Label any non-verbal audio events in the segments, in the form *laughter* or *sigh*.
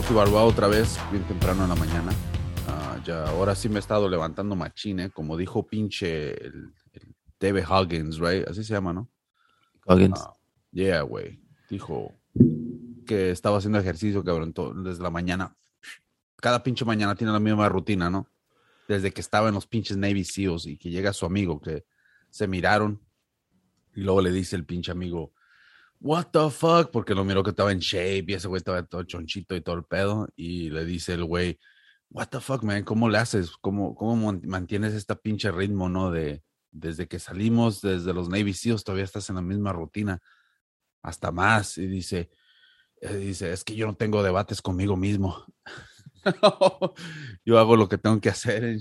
Rocky Balboa otra vez, bien temprano en la mañana. Ah, ya, ahora sí me he estado levantando machine, como dijo pinche el, el David Huggins, right? Así se llama, ¿no? Huggins. Ah, yeah, güey. Dijo que estaba haciendo ejercicio, cabrón, desde la mañana. Cada pinche mañana tiene la misma rutina, ¿no? Desde que estaba en los pinches Navy SEALs y que llega su amigo que se miraron y luego le dice el pinche amigo, what the fuck, porque lo miró que estaba en shape y ese güey estaba todo chonchito y todo el pedo y le dice el güey, what the fuck, man, ¿cómo le haces? ¿Cómo, cómo mantienes este pinche ritmo, no? De, desde que salimos, desde los Navy SEALs, todavía estás en la misma rutina, hasta más. Y dice, eh, dice, es que yo no tengo debates conmigo mismo. *laughs* yo hago lo que tengo que hacer.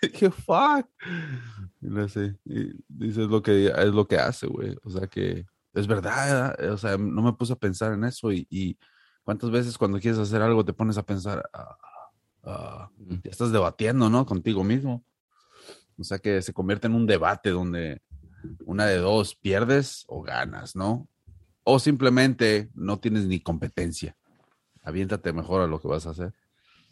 ¿Qué *laughs* fuck? Y hace- y dice, es lo que, es lo que hace, güey. O sea que es verdad. ¿verdad? O sea, no me puse a pensar en eso y, y cuántas veces cuando quieres hacer algo te pones a pensar, ah, ah, ya estás debatiendo, ¿no? Contigo mismo. O sea que se convierte en un debate donde una de dos pierdes o ganas, ¿no? O simplemente no tienes ni competencia. Aviéntate mejor a lo que vas a hacer.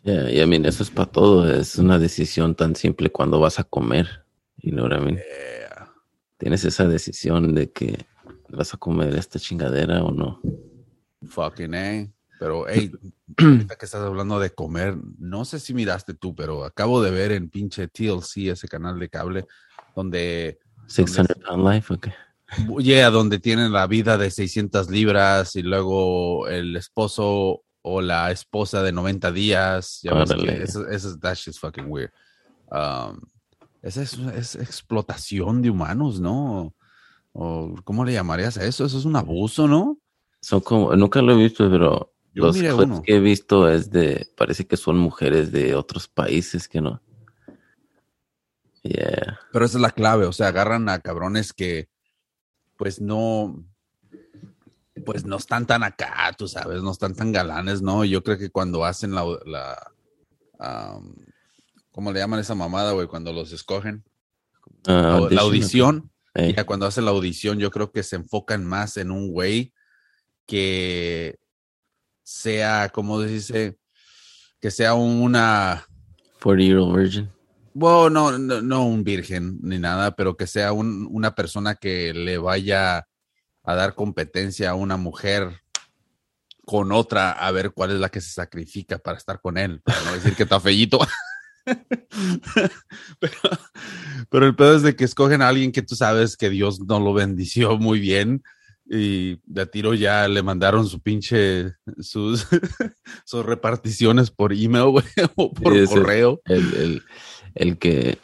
Yeah, y I mean, eso es para todo. Es una decisión tan simple cuando vas a comer. I mean? Yeah. Tienes esa decisión de que vas a comer esta chingadera o no. Fucking A. Pero, hey, *clears throat* ahorita que estás hablando de comer, no sé si miraste tú, pero acabo de ver en pinche TLC, ese canal de cable, donde 600 pound life, ok. Yeah, donde tienen la vida de 600 libras y luego el esposo o la esposa de 90 días. Ya ves que Órale. eso, eso es- that shit's fucking weird. Um, esa es, es explotación de humanos, ¿no? O, ¿Cómo le llamarías a eso? Eso es un abuso, ¿no? Son como, nunca lo he visto, pero Yo los miré clips uno. que he visto es de, parece que son mujeres de otros países que no. Yeah. Pero esa es la clave, o sea, agarran a cabrones que pues no, pues no están tan acá, tú sabes, no están tan galanes, ¿no? Yo creo que cuando hacen la, la ¿cómo le llaman esa mamada, güey? Cuando los escogen, Ah, la audición, Ey. ya cuando hacen la audición, yo creo que se enfocan más en un güey que sea, ¿cómo se dice? Que sea una 40 year old virgin. Bueno, no, no, no un virgen ni nada, pero que sea un- una persona que le vaya a dar competencia a una mujer con otra a ver cuál es la que se sacrifica para estar con él, para no decir que está fellito. *laughs* *laughs* pero, pero el pedo es de que escogen a alguien que tú sabes que Dios no lo bendició muy bien y de tiro ya le mandaron su pinche, sus, *laughs* sus reparticiones por email, güey, *laughs* o por ese- correo. El, el, el que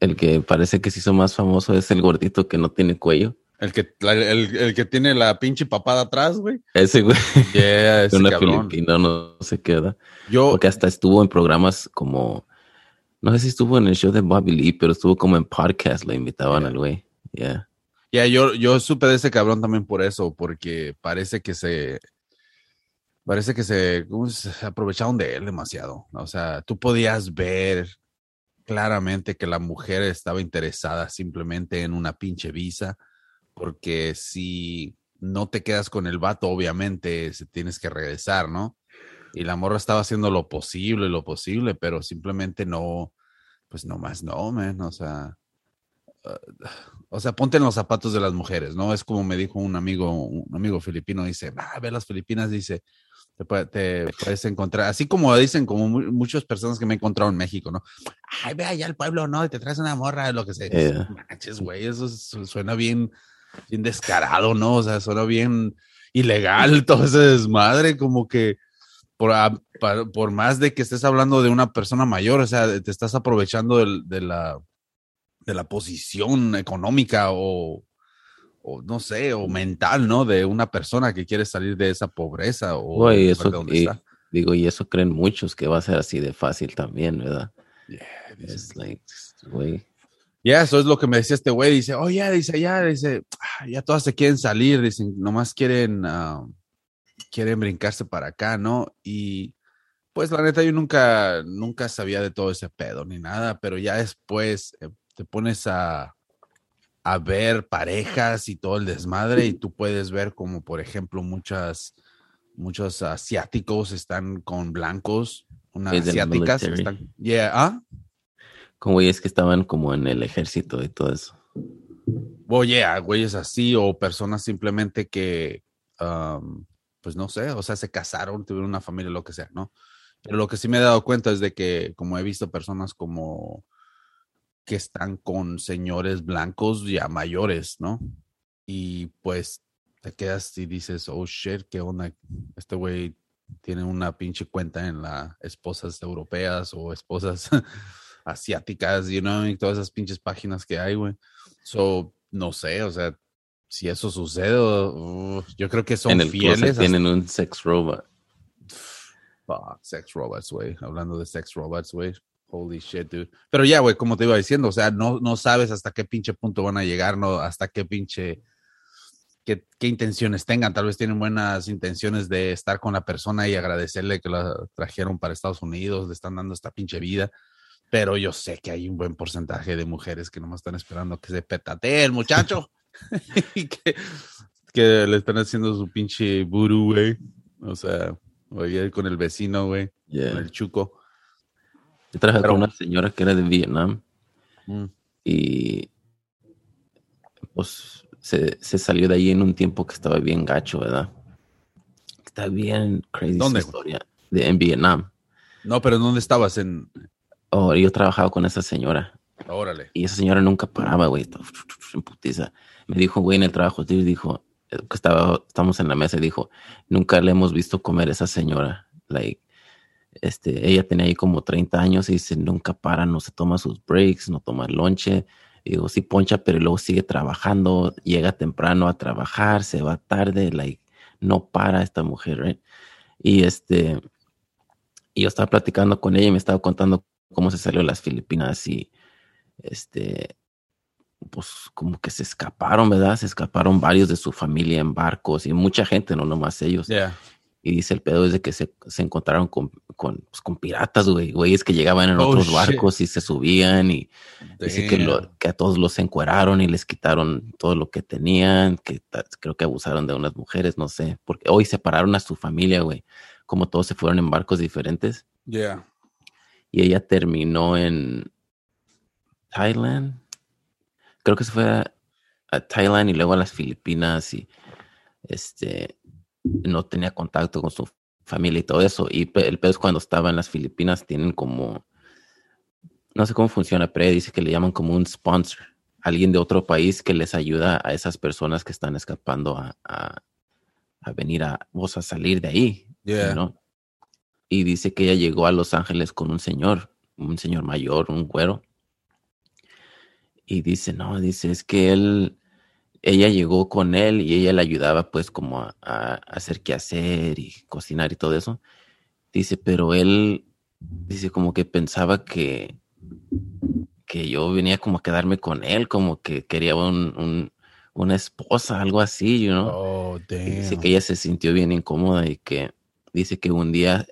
el que parece que se hizo más famoso es el gordito que no tiene cuello. El que, la- el, el que tiene la pinche papada atrás, güey. Ese güey, Yeah, ese una filipina, no sé qué edad. Yo, Porque hasta estuvo en programas como, no sé si estuvo en el show de Bobby Lee, pero estuvo como en podcast, le invitaban Yeah. al güey. Yeah. ya, yo, yo supe de ese cabrón también por eso, porque parece que se, parece que se, ¿cómo se aprovecharon de él demasiado. O sea, tú podías ver claramente que la mujer estaba interesada simplemente en una pinche visa, porque si no te quedas con el vato, obviamente se tienes que regresar, ¿no? Y la morra estaba haciendo lo posible, lo posible, pero simplemente no, pues nomás no, man, o sea, uh, o sea, ponte en los zapatos de las mujeres, ¿no? Es como me dijo un amigo, un amigo filipino, dice, ah, ve las Filipinas, dice, te, puede- te puedes encontrar, así como dicen como mu- muchas personas que me he encontrado en México, ¿no? Ay, ve allá al pueblo, ¿no? Y te traes una morra, lo que sea. Yeah. Manches, güey, eso su- suena bien, bien descarado, ¿no? O sea, suena bien ilegal *laughs* todo ese desmadre, como que por, a- pa- por más de que estés hablando de una persona mayor, o sea, te estás aprovechando del- de, la, de la posición económica o, o no sé, o mental, ¿no? De una persona que quiere salir de esa pobreza o Güey, de eso, y, está. digo, y eso creen muchos que va a ser así de fácil también, ¿verdad? Yeah, Es like, güey. Ya, eso es lo que me decía este güey. Dice, oh, ya, dice, ya, dice, "ah, ya todas se quieren salir, dicen, nomás quieren, ah, quieren brincarse para acá, ¿no? Y pues la neta, yo nunca, nunca sabía de todo ese pedo ni nada, pero ya después eh, te pones a, a ver parejas y todo el desmadre y tú puedes ver como, por ejemplo, muchas, muchos asiáticos están con blancos, unas Es asiáticas están, yeah, ah, Con güeyes que estaban como en el ejército y todo eso. o yeah, güeyes así o personas simplemente que, um, pues no sé, o sea, se casaron, tuvieron una familia, lo que sea, ¿no? Pero lo que sí me he dado cuenta es de que, como he visto personas como que están con señores blancos ya mayores, ¿no? Y pues te quedas y dices, oh shit, ¿qué onda? Este güey tiene una pinche cuenta en las esposas europeas o esposas asiáticas, you know, y todas esas pinches páginas que hay, güey. So, no sé, o sea, si eso sucede, uh, yo creo que son en el fieles. hasta- tienen un sex robot. Fuck, sex robots, güey. Hablando de sex robots, güey. Holy shit, dude. Pero ya, güey, como te iba diciendo, o sea, no, no sabes hasta qué pinche punto van a llegar, no, hasta qué pinche, qué, qué intenciones tengan. Tal vez tienen buenas intenciones de estar con la persona y agradecerle que la trajeron para Estados Unidos, le están dando esta pinche vida. Pero yo sé que hay un buen porcentaje de mujeres que nomás están esperando que se petatee el muchacho *laughs* y que, que le están haciendo su pinche buru, güey. O sea, oye, con el vecino, güey, Yeah. con el chuco. Yo trabajé Pero- con una señora que era de Vietnam Mm. y pues se, se salió de ahí en un tiempo que estaba bien gacho, ¿verdad? Está bien crazy su ¿Dónde, güey? historia. De, en Vietnam. No, pero ¿dónde estabas? En. Oh, yo trabajaba con esa señora Órale. y esa señora nunca paraba, güey. En putiza. Me dijo, güey, en el trabajo, dijo, eh, que estaba, estamos en la mesa y dijo, nunca le hemos visto comer a esa señora. Like, este, ella tenía ahí como 30 años y dice, nunca para, no se toma sus breaks, no toma lonche. Y digo, sí poncha, pero luego sigue trabajando, llega temprano a trabajar, se va tarde, like, no para esta mujer, right? Y este, y yo estaba platicando con ella y me estaba contando cómo se salió de las Filipinas y este, pues como que se escaparon, ¿verdad? Se escaparon varios de su familia en barcos y mucha gente, no nomás ellos. Yeah. Y dice el pedo es de que se, se encontraron con, con, pues, con piratas, güey, güeyes que llegaban en Oh, otros shit. barcos y se subían y dice que, lo- Damn. que a todos los encueraron y les quitaron todo lo que tenían, que creo que abusaron de unas mujeres, no sé, porque hoy separaron a su familia, güey, como todos se fueron en barcos diferentes Yeah. y ella terminó en Thailand. Creo que se fue a, a Thailand y luego a las Filipinas y este no tenía contacto con su familia y todo eso. Y el peor es cuando estaba en las Filipinas tienen como no sé cómo funciona, pero dice que le llaman como un sponsor, alguien de otro país que les ayuda a esas personas que están escapando a, a, a venir a, vos a salir de ahí. Yeah. ¿no? Y dice que ella llegó a Los Ángeles con un señor, un señor mayor, un güero. Y dice, no, dice, es que él, ella llegó con él y ella le ayudaba pues como a, a hacer qué hacer y cocinar y todo eso. Dice, pero él, dice como que pensaba que, que yo venía como a quedarme con él, como que quería un, un- una esposa, algo así, you know? Oh, Dice que ella se sintió bien incómoda y que dice que un día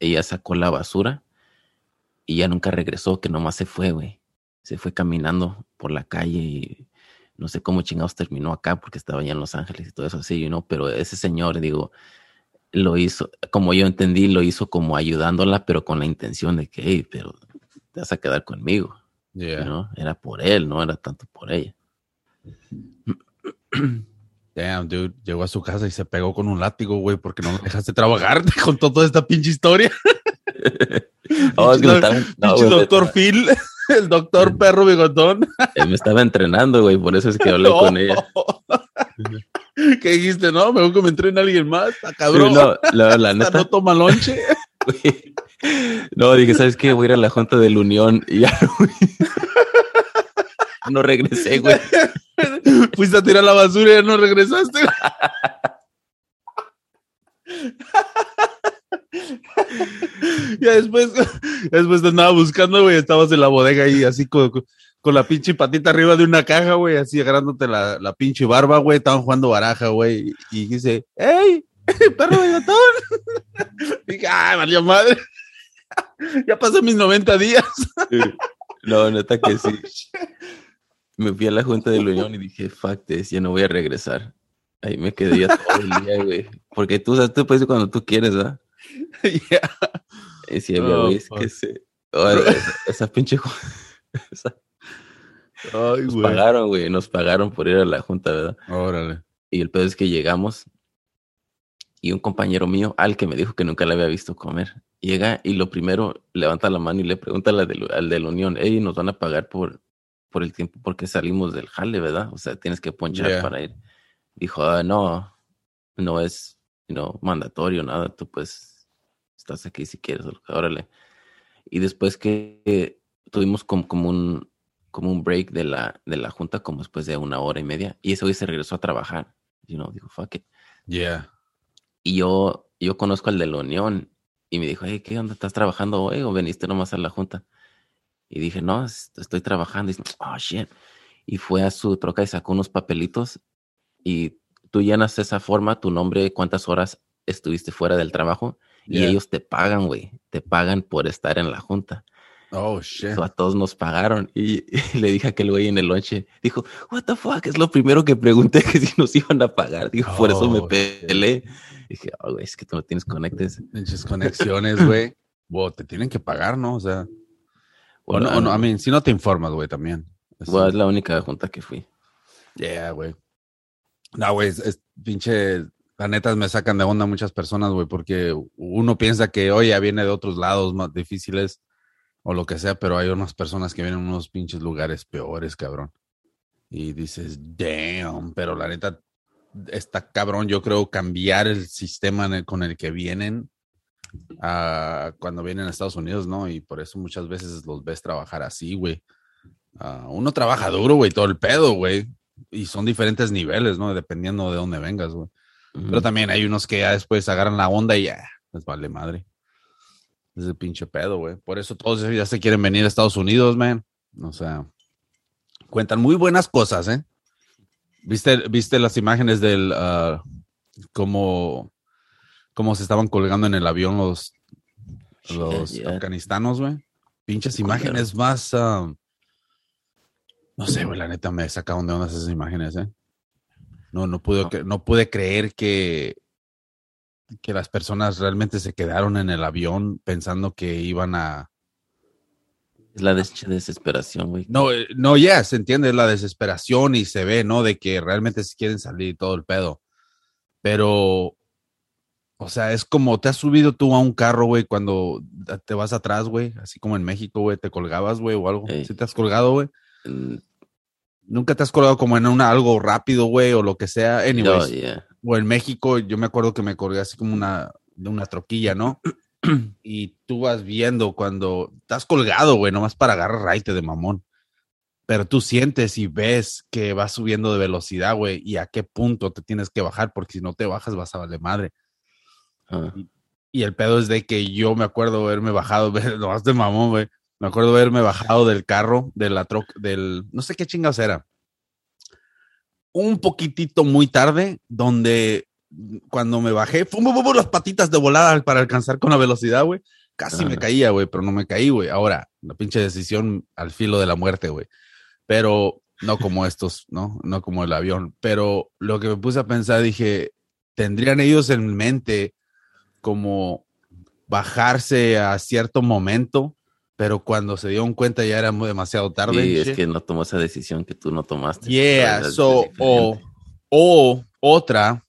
ella sacó la basura y ya nunca regresó, que nomás se fue, güey. Se fue caminando por la calle y no sé cómo chingados terminó acá porque estaba allá en Los Ángeles y todo eso así, ¿no? Pero ese señor, digo, lo hizo, como yo entendí, lo hizo como ayudándola, pero con la intención de que, hey, pero te vas a quedar conmigo, Yeah. ¿no? Era por él, no era tanto por ella. Damn, dude. Llegó a su casa y se pegó con un látigo, güey, porque no dejaste trabajar *laughs* con toda esta pinche historia. *laughs* Oh, es que Pinche estaba- no, Pinche güey, doctor Phil, *laughs* el doctor perro bigotón. *laughs* Me estaba entrenando, güey, por eso es que hablé con *laughs* ella. ¿Qué dijiste? No, mejor que me entrene alguien más. Está cabrón. No, la, la neta, no toma lonche. güey. No, dije, ¿sabes qué? Voy a ir a la Junta de la Unión y ya güey. No regresé, güey. Fuiste a tirar la basura y ya no regresaste. Ya después, después te andaba buscando, güey. Estabas en la bodega ahí, así con, con la pinche patita arriba de una caja, güey, así agarrándote la, la pinche barba, güey. Estaban jugando baraja, güey. Y dice, ¡Ey! *laughs* ¡Perro de gatón! *laughs* Dije, ¡ay, valió madre! *laughs* ya pasé mis 90 días. No, neta que sí. me fui a la Junta de la Unión y dije, fuck this, ya no voy a regresar. Ahí me quedé ya todo el día, güey. Porque tú, tú puedes ir cuando tú quieres, ¿verdad? *laughs* Yeah. Y si había Oh, güeyes que se... Oh, esa, esa pinche... ju- *laughs* esa- Ay, Nos güey. pagaron, güey, nos pagaron por ir a la Junta, ¿verdad? Órale. Y el pedo es que llegamos y un compañero mío, al que me dijo que nunca le había visto comer, llega y lo primero levanta la mano y le pregunta al de, al de la Unión, hey, nos van a pagar por, por el tiempo porque salimos del jale, ¿verdad? O sea, tienes que ponchar Yeah. para ir. Dijo, ah, no, no es no, mandatorio, nada, tú pues estás aquí si quieres, órale. Y después que tuvimos como, como un como un break de la, de la junta, como después de una hora y media, y ese güey se regresó a trabajar. You know, dijo, fuck it. Yeah. Y yo, yo conozco al de la Unión y me dijo, hey, ¿qué onda? ¿Estás trabajando hoy o veniste nomás a la junta? Y dije, no, es- estoy trabajando. Y dice, oh, shit. Y fue a su troca y sacó unos papelitos y tú llenas esa forma, tu nombre, cuántas horas estuviste fuera del trabajo y ellos te pagan, güey. Te pagan por estar en la junta. Oh, shit. So, a todos nos pagaron. Y, *laughs* y le dije a aquel güey en el lonche, dijo, what the fuck, es lo primero que pregunté que si nos iban a pagar. Dijo, por eso me Oh, shit. peleé. Dije, oh, güey, es que tú no tienes conectes. Pinches conexiones, güey. Wow, te tienen que pagar, ¿no? O sea, *laughs* Bueno, no, o no, a mí, si no te informas, güey, también. Es- bueno, es la única junta que fui. Yeah, güey. No, güey, es, es pinche. La neta me sacan de onda muchas personas, güey, porque uno piensa que, oye, ya viene de otros lados más difíciles o lo que sea, pero hay unas personas que vienen de unos pinches lugares peores, cabrón. Y dices, damn, pero la neta está cabrón, yo creo, cambiar el sistema con el que vienen cuando vienen a Estados Unidos, ¿no? Y por eso muchas veces los ves trabajar así, güey. Ah, uno trabaja duro, güey, todo el pedo, güey. Y son diferentes niveles, ¿no? Dependiendo de dónde vengas, güey. Pero también hay unos que ya después agarran la onda y ya, les vale madre. Es el pinche pedo, güey. Por eso todos ya se quieren venir a Estados Unidos, man. O sea, cuentan muy buenas cosas, ¿eh? ¿Viste, viste las imágenes del, ah, cómo, cómo se estaban colgando en el avión los, los yeah. afganistanos, güey? Pinches imágenes más, ah, no sé, güey, la neta me sacaron de ondas esas imágenes, ¿eh? No, no pude, No. no pude creer que, que las personas realmente se quedaron en el avión pensando que iban a... Es la des- desesperación, güey. No, eh, no, ya, se entiende la desesperación y se ve, ¿no? De que realmente se quieren salir y todo el pedo. Pero, o sea, es como te has subido tú a un carro, güey, cuando te vas atrás, güey, así como en México, güey, te colgabas, güey, o algo. Ey. ¿Sí te has colgado, güey? Nunca te has colgado como en una algo rápido, güey, o lo que sea. no, Anyways, yeah. o en México, yo me acuerdo que me colgué así como una, de una troquilla, ¿no? *clears throat* y tú vas viendo cuando estás colgado, güey, nomás para agarrar raite de mamón. Pero tú sientes y ves que vas subiendo de velocidad, güey, y a qué punto te tienes que bajar, porque si no te bajas vas a valer madre. Ah, Y el pedo es de que yo me acuerdo haberme bajado, *laughs* nomás de mamón, güey. Me acuerdo haberme bajado del carro, de la troca, del, no sé qué chingados era. Un poquitito muy tarde, donde cuando me bajé, fum, fum, fum, las patitas de volada para alcanzar con la velocidad, güey. Casi me caía, güey, pero no me caí, güey. Ahora, la pinche decisión al filo de la muerte, güey. Pero no como estos, ¿no? No como el avión. Pero lo que me puse a pensar, dije, ¿tendrían ellos en mente como bajarse a cierto momento, pero cuando se dieron cuenta ya era muy demasiado tarde. sí, es que no tomó esa decisión que tú no tomaste. Yeah, so, o, o otra,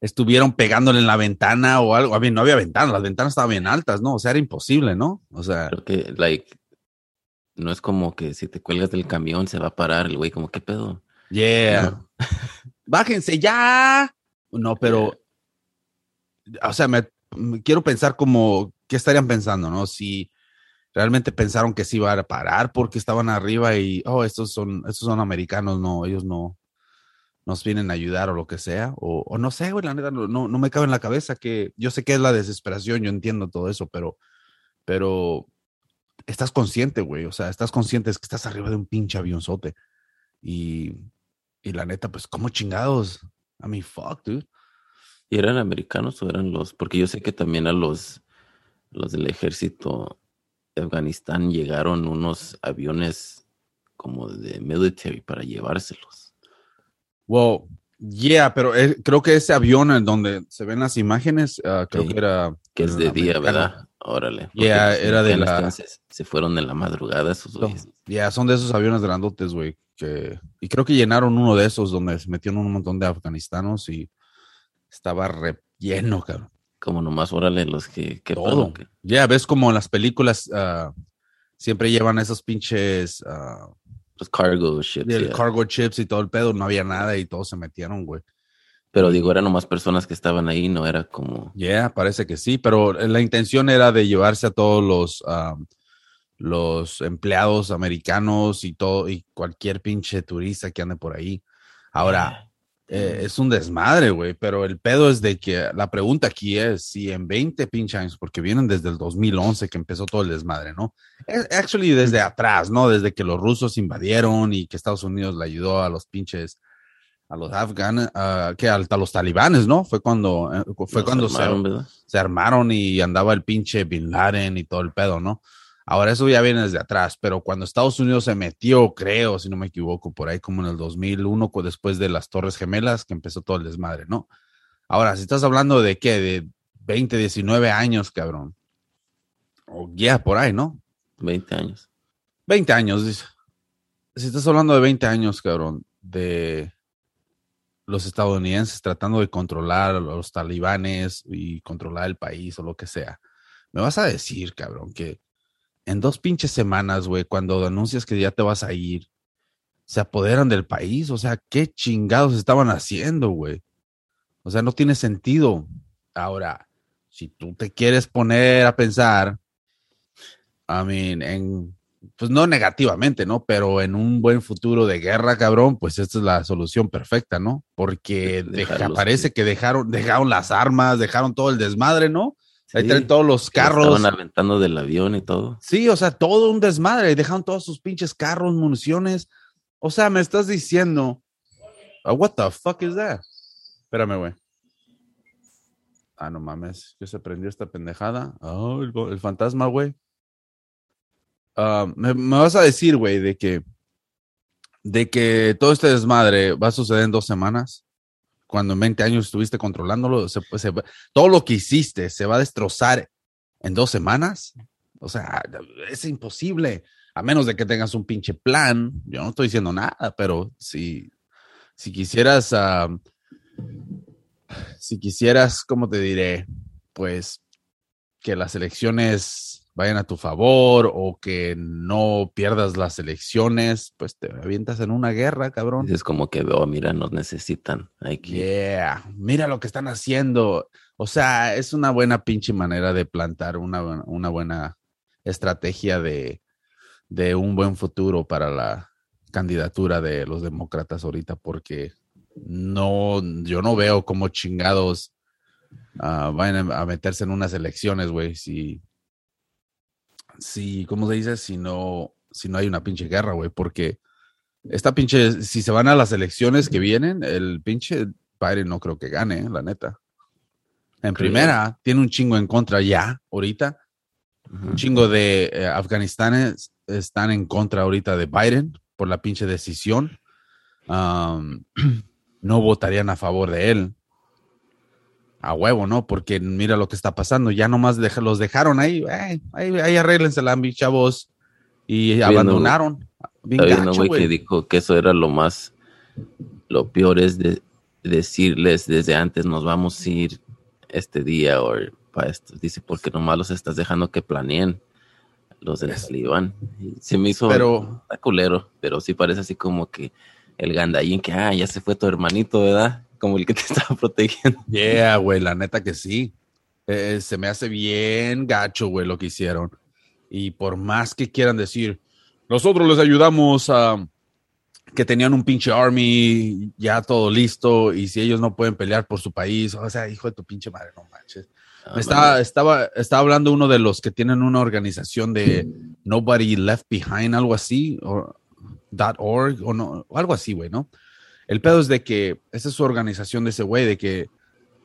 estuvieron pegándole en la ventana o algo. A mí no había ventana, las ventanas estaban bien altas, ¿no? O sea, era imposible, ¿no? O sea, Creo que, like, no es como que si te cuelgas del camión se va a parar el güey, como, ¿qué pedo? yeah. No. *laughs* Bájense ya. No, pero, o sea, me, me quiero pensar como, ¿qué estarían pensando, no? Si realmente pensaron que se iba a parar porque estaban arriba y, oh, estos son, estos son americanos, no, ellos no nos vienen a ayudar o lo que sea, o, o no sé, güey, la neta, no, no, me cabe en la cabeza que yo sé que es la desesperación, yo entiendo todo eso, pero, pero estás consciente, güey, o sea, estás consciente es que estás arriba de un pinche avionzote y, y la neta, pues, ¿cómo chingados? I mean, fuck, dude. ¿Y eran americanos o eran los? Porque yo sé que también a los, los del ejército de Afganistán llegaron unos aviones como de military para llevárselos. Well, yeah, pero creo que ese avión en donde se ven las imágenes, uh, creo Sí. que era... Que es de día. ¿verdad? Órale. Yeah, los era de la- Se fueron en la madrugada esos güeyes. Ya, son de esos aviones grandotes, güey. Que... Y creo que llenaron uno de esos donde se metieron un montón de afganistanos y estaba re lleno, cabrón. Como nomás, órale, los que... que Todo. Ya, ves como en las películas ah, siempre llevan esos pinches ah, los cargo ships. del yeah. cargo chips y todo el pedo. No había nada y todos se metieron, güey. Pero digo, eran nomás personas que estaban ahí, no era como... Ya, parece que sí, pero la intención era de llevarse a todos los, ah, los empleados americanos y todo, y cualquier pinche turista que ande por ahí. Ahora, eh, es un desmadre, güey, pero el pedo es de que la pregunta aquí es si en 20 pinche años, porque vienen desde el 2011 que empezó todo el desmadre, ¿no? Eh, Actually, desde atrás, ¿no? Desde que los rusos invadieron y que Estados Unidos le ayudó a los pinches, a los afganos, ah, que a, a los talibanes, ¿no? Fue cuando, eh, fue cuando se armaron y andaba el pinche Bin Laden y todo el pedo, ¿no? Ahora eso ya viene desde atrás, pero cuando Estados Unidos se metió, creo, si no me equivoco, por ahí como en el 2001, cu- después de las Torres Gemelas, que empezó todo el desmadre, ¿no? Ahora, si estás hablando de qué, de 20, 19 años, cabrón. O ya, por ahí, ¿no? 20 años. 20 años, dice. Si estás hablando de 20 años, cabrón, de los estadounidenses tratando de controlar a los talibanes y controlar el país o lo que sea, me vas a decir, cabrón, que en dos pinches semanas, güey, cuando anuncias que ya te vas a ir, se apoderan del país. O sea, ¿qué chingados estaban haciendo, güey? O sea, no tiene sentido. Ahora, si tú te quieres poner a pensar, I mean, en, pues no negativamente, ¿no? Pero en un buen futuro de guerra, cabrón, pues esta es la solución perfecta, ¿no? Porque deja- parece que dejaron, dejaron las armas, dejaron todo el desmadre, ¿no? Ahí Sí, traen todos los carros. Estaban aventando del avión y todo. Sí, o sea, todo un desmadre. Dejaron todos sus pinches carros, municiones. O sea, me estás diciendo. "Ah, what the fuck is that? Espérame, güey. Ah, no mames. ¿Qué se prendió esta pendejada? Oh, el, el fantasma, güey. Ah, me, me vas a decir, güey, de que. De que todo este desmadre va a suceder en dos semanas. Cuando en 20 años estuviste controlándolo, se, se todo lo que hiciste se va a destrozar en dos semanas. O sea, es imposible, a menos de que tengas un pinche plan. Yo no estoy diciendo nada, pero si, si quisieras, si quisieras, ¿cómo te diré? Pues que las elecciones vayan a tu favor o que no pierdas las elecciones, pues te avientas en una guerra, cabrón. Es como que, oh, mira, nos necesitan. Hay que... Yeah, mira lo que están haciendo. O sea, es una buena pinche manera de plantar una, buena- una buena estrategia de, de un buen futuro para la candidatura de los demócratas ahorita, porque no, yo no veo cómo chingados ah, vayan a meterse en unas elecciones, güey, si, si, ¿cómo se dice? Si no, si no hay una pinche guerra, güey, porque esta pinche, si se van a las elecciones que vienen, el pinche Biden no creo que gane, eh, la neta. En Creo. primera, tiene un chingo en contra ya, ahorita. Un chingo de eh, afganistanes están en contra ahorita de Biden por la pinche decisión. Um, *clears throat* no votarían a favor de él. A huevo, ¿no? Porque mira lo que está pasando. Ya nomás deja- los dejaron ahí. eh, ahí, ahí arréglensela, mis chavos. Y abandonaron. Bien gacho, güey, que dijo que eso era lo más, lo peor es de decirles desde antes nos vamos a ir este día o para esto. Dice, porque nomás los estás dejando que planeen los del talibán. Se me hizo Pero- culero, pero sí parece así como que el gandallín que, ah, ya se fue tu hermanito, ¿verdad? Como el que te *laughs* estaba protegiendo. Yeah, güey, la neta que sí. Eh, se me hace bien gacho, güey, lo que hicieron. Y por más que quieran decir, nosotros les ayudamos a que tenían un pinche army ya todo listo y si ellos no pueden pelear por su país, o sea, hijo de tu pinche madre, no manches. Ah, estaba, estaba, estaba hablando uno de los que tienen una organización de Nobody Left Behind, algo así, o .org, o no, algo así, güey, ¿no? El pedo es de que esa es su organización de ese güey, de que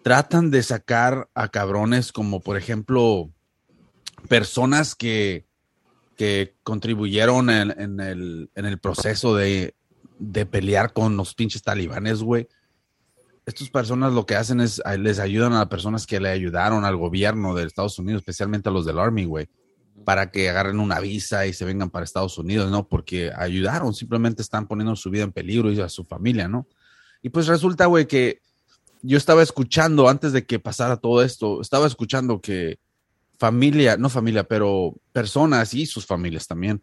tratan de sacar a cabrones como, por ejemplo, personas que que contribuyeron en, el, en el proceso de, de pelear con los pinches talibanes, güey. Estas personas lo que hacen es les ayudan a las personas que le ayudaron al gobierno de Estados Unidos, especialmente a los del Army, güey, para que agarren una visa y se vengan para Estados Unidos, ¿no? Porque ayudaron, simplemente están poniendo su vida en peligro y a su familia, ¿no? Y pues resulta, güey, que yo estaba escuchando antes de que pasara todo esto, estaba escuchando que familia, no familia, pero personas y sus familias también,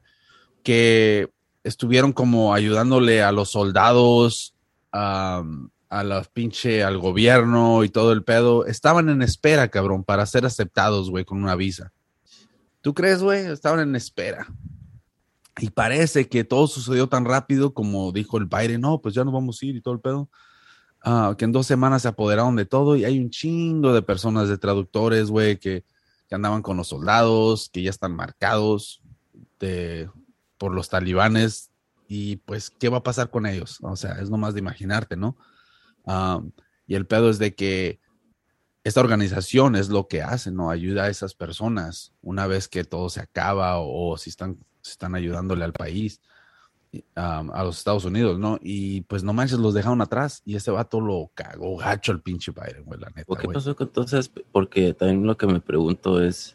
que estuvieron como ayudándole a los soldados, a la pinche, al gobierno y todo el pedo, estaban en espera, cabrón, para ser aceptados, güey, con una visa. ¿Tú crees, güey? Estaban en espera. Y parece que todo sucedió tan rápido como dijo el Biden, no, pues ya nos vamos a ir y todo el pedo. Ah, que en dos semanas se apoderaron de todo y hay un chingo de personas, de traductores, güey, que, que, andaban con los soldados, que ya están marcados por los talibanes. Y pues, ¿qué va a pasar con ellos? O sea, es nomás de imaginarte, ¿no? Um, y el pedo es de que esta organización es lo que hace, ¿no? Ayuda a esas personas una vez que todo se acaba o, o si están, si están ayudándole al país, um, a los Estados Unidos, ¿no? Y pues no manches, los dejaron atrás y ese vato lo cagó gacho el pinche Biden, güey, la neta. ¿Qué pasó entonces? Porque también lo que me pregunto es,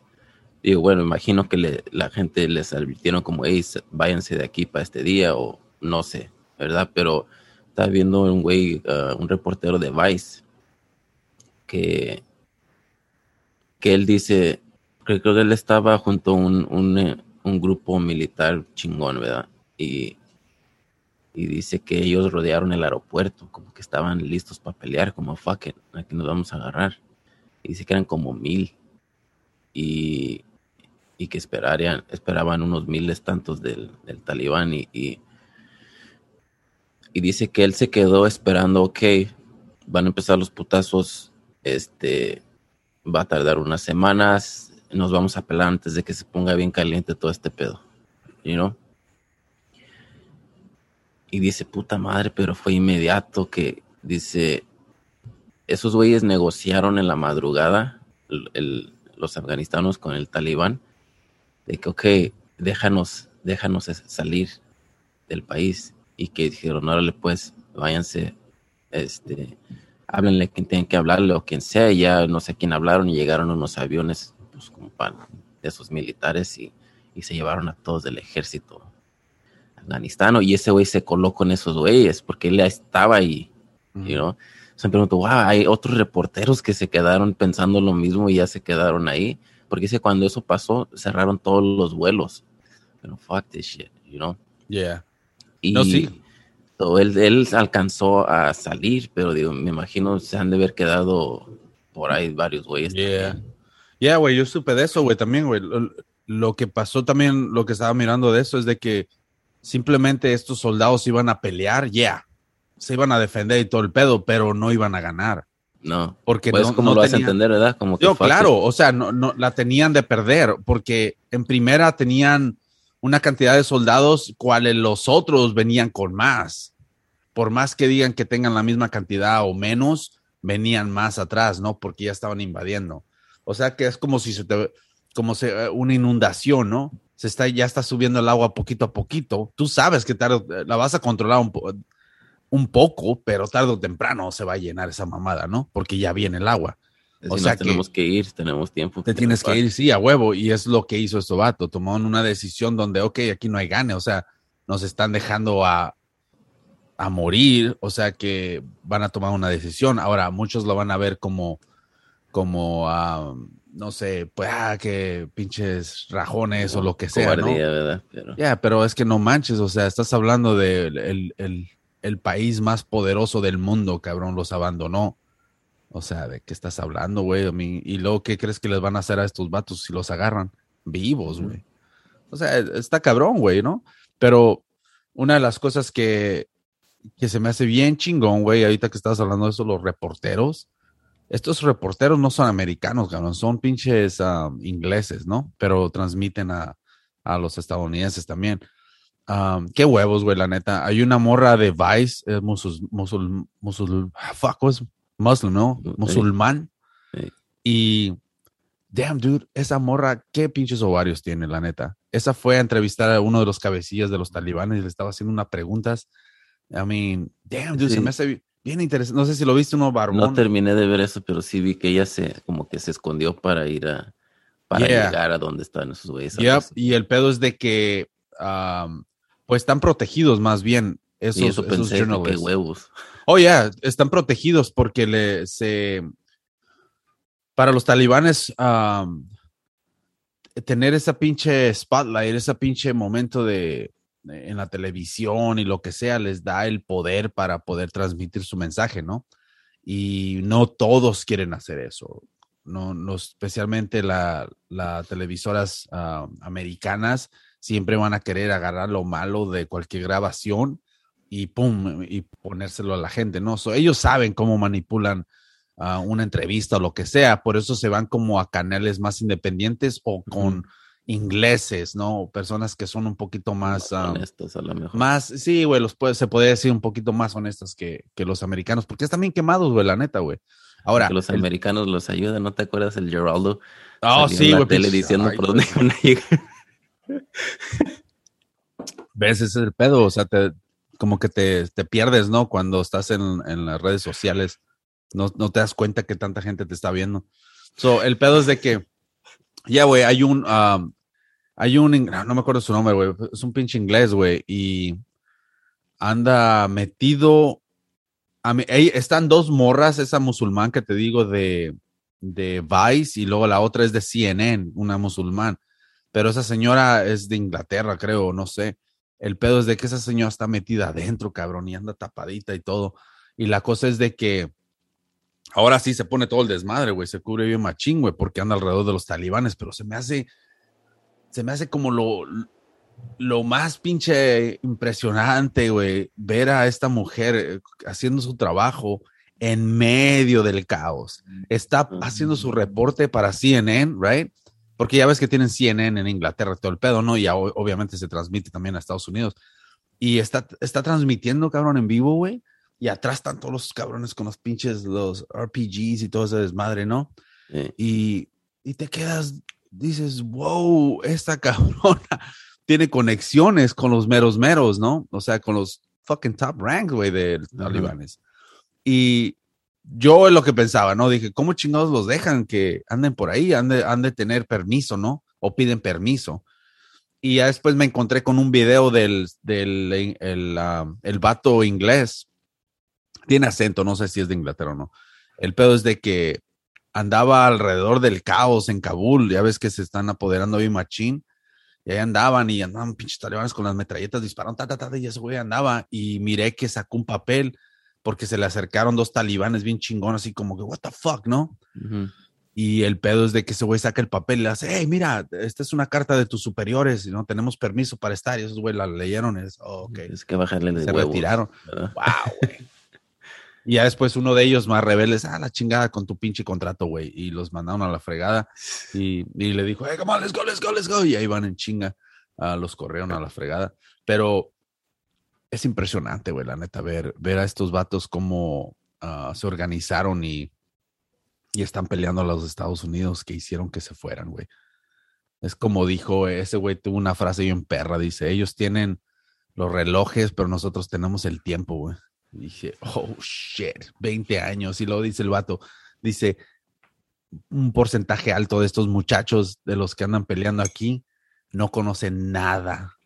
digo, bueno, imagino que le, la gente les advirtieron como, hey, váyanse de aquí para este día o no sé, ¿verdad? Pero estaba viendo un güey, uh, un reportero de Vice, que, que él dice, creo que él estaba junto a un, un, eh, un grupo militar chingón, ¿verdad? Y, y, dice que ellos rodearon el aeropuerto, como que estaban listos para pelear, como fuck it, aquí nos vamos a agarrar. Y dice que eran como mil. Y, y que esperarían, esperaban unos miles tantos del, del talibán y, y y dice que él se quedó esperando, ok, van a empezar los putazos, este, va a tardar unas semanas, nos vamos a pelar antes de que se ponga bien caliente todo este pedo, you know? Y dice, puta madre, pero fue inmediato que, dice, esos güeyes negociaron en la madrugada, los afganistanos con el talibán, de que, ok, déjanos, déjanos salir del país y que dijeron, órale, pues, váyanse, este, háblenle a quien tengan que hablarle o quien sea, y ya no sé quién hablaron y llegaron unos aviones, pues, como para, de esos militares y, y se llevaron a todos del ejército afganistano y ese güey se coló con esos güeyes porque él ya estaba ahí, -huh. you know? Se me preguntó, wow, hay otros reporteros que se quedaron pensando lo mismo y ya se quedaron ahí, porque dice cuando eso pasó, cerraron todos los vuelos. Pero fuck this shit, you know? Yeah. Y no, sí. Él, él, alcanzó a salir, pero digo, me imagino se han de haber quedado por ahí varios güeyes. Yeah. Yeah, güey, yo supe de eso, güey, también, güey. Lo, lo, que pasó también, lo que estaba mirando de eso es de que simplemente estos soldados iban a pelear, ya. Yeah. Se iban a defender y todo el pedo, pero no iban a ganar. No. Porque pues no, como no lo vas tenían... a entender, ¿verdad? Como que Yo, claro, o sea, no, no, la tenían de perder, porque en primera tenían una cantidad de soldados cuales los otros venían con más. Por más que digan que tengan la misma cantidad o menos, venían más atrás, ¿no? Porque ya estaban invadiendo. O sea que es como si se te, como se, eh, una inundación, ¿no? Se está, ya está subiendo el agua poquito a poquito. Tú sabes que tarde, la vas a controlar un, un poco, pero tarde o temprano se va a llenar esa mamada, ¿no? Porque ya viene el agua. O sea tenemos que, que, ir, tenemos tiempo. Te tienes que ir, sí, a huevo. Y es lo que hizo este vato. Tomaron una decisión donde, ok, aquí no hay gane. O sea, nos están dejando a, a morir. O sea que van a tomar una decisión. Ahora, muchos lo van a ver como, como, uh, no sé, pues, ah, que pinches rajones o lo que sea. ¿no? ¿verdad? Ya, pero... Yeah, pero es que no manches. O sea, estás hablando del de el, el, el país más poderoso del mundo, cabrón, los abandonó. O sea, ¿de qué estás hablando, güey? I mean, y luego, ¿qué crees que les van a hacer a estos vatos si los agarran vivos, güey? O sea, está cabrón, güey, ¿no? Pero una de las cosas que, que se me hace bien chingón, güey, ahorita que estás hablando de eso, los reporteros. Estos reporteros no son americanos, cabrón, son pinches um, ingleses, ¿no? Pero transmiten a, a los estadounidenses también. Um, qué huevos, güey, la neta. Hay una morra de Vice, es musul, musul, musul, fuck, ¿cómo es? Muslim, ¿no? Musulmán. Sí. Y damn, dude, esa morra, qué pinches ovarios tiene, la neta. Esa fue a entrevistar a uno de los cabecillas de los talibanes y le estaba haciendo unas preguntas. I mean, damn, dude, se me hace bien interesante. No sé si lo viste uno barbón. No terminé de ver eso, pero sí vi que ella se, como que se escondió para ir a, para llegar a donde están esos güeyes. y el pedo es de que, um, pues están protegidos más bien esos, eso esos Que huevos. Oh, yeah, están protegidos porque le, se, para los talibanes, tener esa pinche spotlight, ese pinche momento de, en la televisión y lo que sea, les da el poder para poder transmitir su mensaje, ¿no? Y no todos quieren hacer eso. No, no especialmente las televisoras americanas siempre van a querer agarrar lo malo de cualquier grabación y pum, y ponérselo a la gente, ¿no? ellos saben cómo manipulan una entrevista o lo que sea, por eso se van como a canales más independientes o con ingleses, ¿no? Personas que son un poquito más... Um, honestas a lo mejor. Más, sí, güey, los puede, se puede decir un poquito más honestas que, que los americanos, porque están bien quemados, güey, la neta, güey. Ahora. los americanos los ayudan, ¿no te acuerdas el Geraldo? Oh, sí, güey. tele diciendo por dónde *laughs* van a llegar. ¿Ves? Ese es el pedo, o sea, te, como que te, te pierdes, ¿no? Cuando estás en, en las redes sociales no, no te das cuenta que tanta gente te está viendo. So, el pedo es de que, ya, güey, hay un, um, hay un, no me acuerdo su nombre, güey, es un pinche inglés, güey, y anda metido, a están dos morras, esa musulmán que te digo de, de Vice y luego la otra es de CNN, una musulmán, pero esa señora es de Inglaterra, creo, no sé. El pedo es de que esa señora está metida adentro, cabrón, y anda tapadita y todo. Y la cosa es de que Ahora sí se pone todo el desmadre, güey. Se cubre bien machín, güey, porque anda alrededor de los talibanes, pero se me hace. Se me hace como lo, lo más pinche impresionante, güey, ver a esta mujer eh, haciendo su trabajo en medio del caos. Está haciendo su reporte para CNN, right? Porque ya ves que tienen CNN en Inglaterra, todo el pedo, ¿no? Y obviamente se transmite también a Estados Unidos. Y está, está transmitiendo, cabrón, en vivo, güey y atrás están todos los cabrones con los pinches, los RPGs y todo ese desmadre, ¿no? Y, y, te quedas, dices, wow, esta cabrona *laughs* tiene conexiones con los meros meros, ¿no? O sea, con los fucking top ranks, güey, de talibanes. Y yo es lo que pensaba, ¿no? Dije, ¿cómo chingados los dejan que anden por ahí? Han de, de tener permiso, ¿no? O piden permiso. Y ya después me encontré con un video del, del el, el vato inglés tiene acento, no sé si es de Inglaterra o no. El pedo es de que andaba alrededor del caos en Kabul, ya ves que se están apoderando bien machín, y ahí andaban y andaban pinches talibanes con las metralletas disparando, ta, ta, ta, y ese güey andaba, y miré que sacó un papel porque se le acercaron dos talibanes bien chingones, así como que, what the fuck, ¿no? Y el pedo es de que ese güey saca el papel y le hace, hey, mira, esta es una carta de tus superiores, ¿no? Tenemos permiso para estar. Y esos güey la leyeron, es, oh, ok. Es que bajarle de Se retiraron. Wow, güey. *laughs* Y ya después uno de ellos más rebeldes, ah, la chingada con tu pinche contrato, güey. Y los mandaron a la fregada. Y, le dijo, hey, come on, let's go, let's go, let's go. Y ahí van en chinga. Uh, los corrieron a la fregada. Pero es impresionante, güey, la neta, ver, ver a estos vatos cómo ah, se organizaron y, y están peleando a los Estados Unidos que hicieron que se fueran, güey. Es como dijo, ese güey tuvo una frase bien perra, dice, ellos tienen los relojes, pero nosotros tenemos el tiempo, güey dije, oh shit, 20 años. Y luego dice el vato, dice, un porcentaje alto de estos muchachos de los que andan peleando aquí no conocen nada,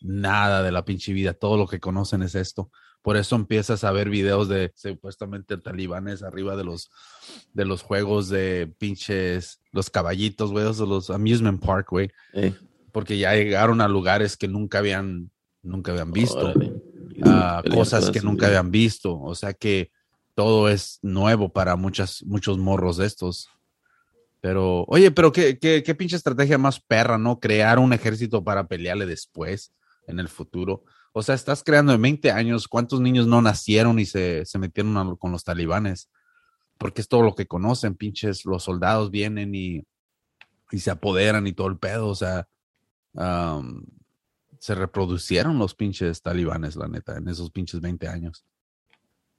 nada de la pinche vida. Todo lo que conocen es esto. Por eso empiezas a ver videos de supuestamente talibanes arriba de los, de los juegos de pinches, los caballitos, güey, de los amusement park, güey. Porque ya llegaron a lugares que nunca habían, nunca habían visto cosas que nunca habían visto. O sea que todo es nuevo para muchas, muchos morros de estos. Pero, oye, pero qué, qué, qué pinche estrategia más perra, ¿no? Crear un ejército para pelearle después, en el futuro. O sea, estás creando en 20 años, ¿cuántos niños no nacieron y se, se metieron con los talibanes? Porque es todo lo que conocen, pinches, los soldados vienen y, y se apoderan y todo el pedo, o sea, se reproducieron los pinches talibanes, la neta, en esos pinches 20 años.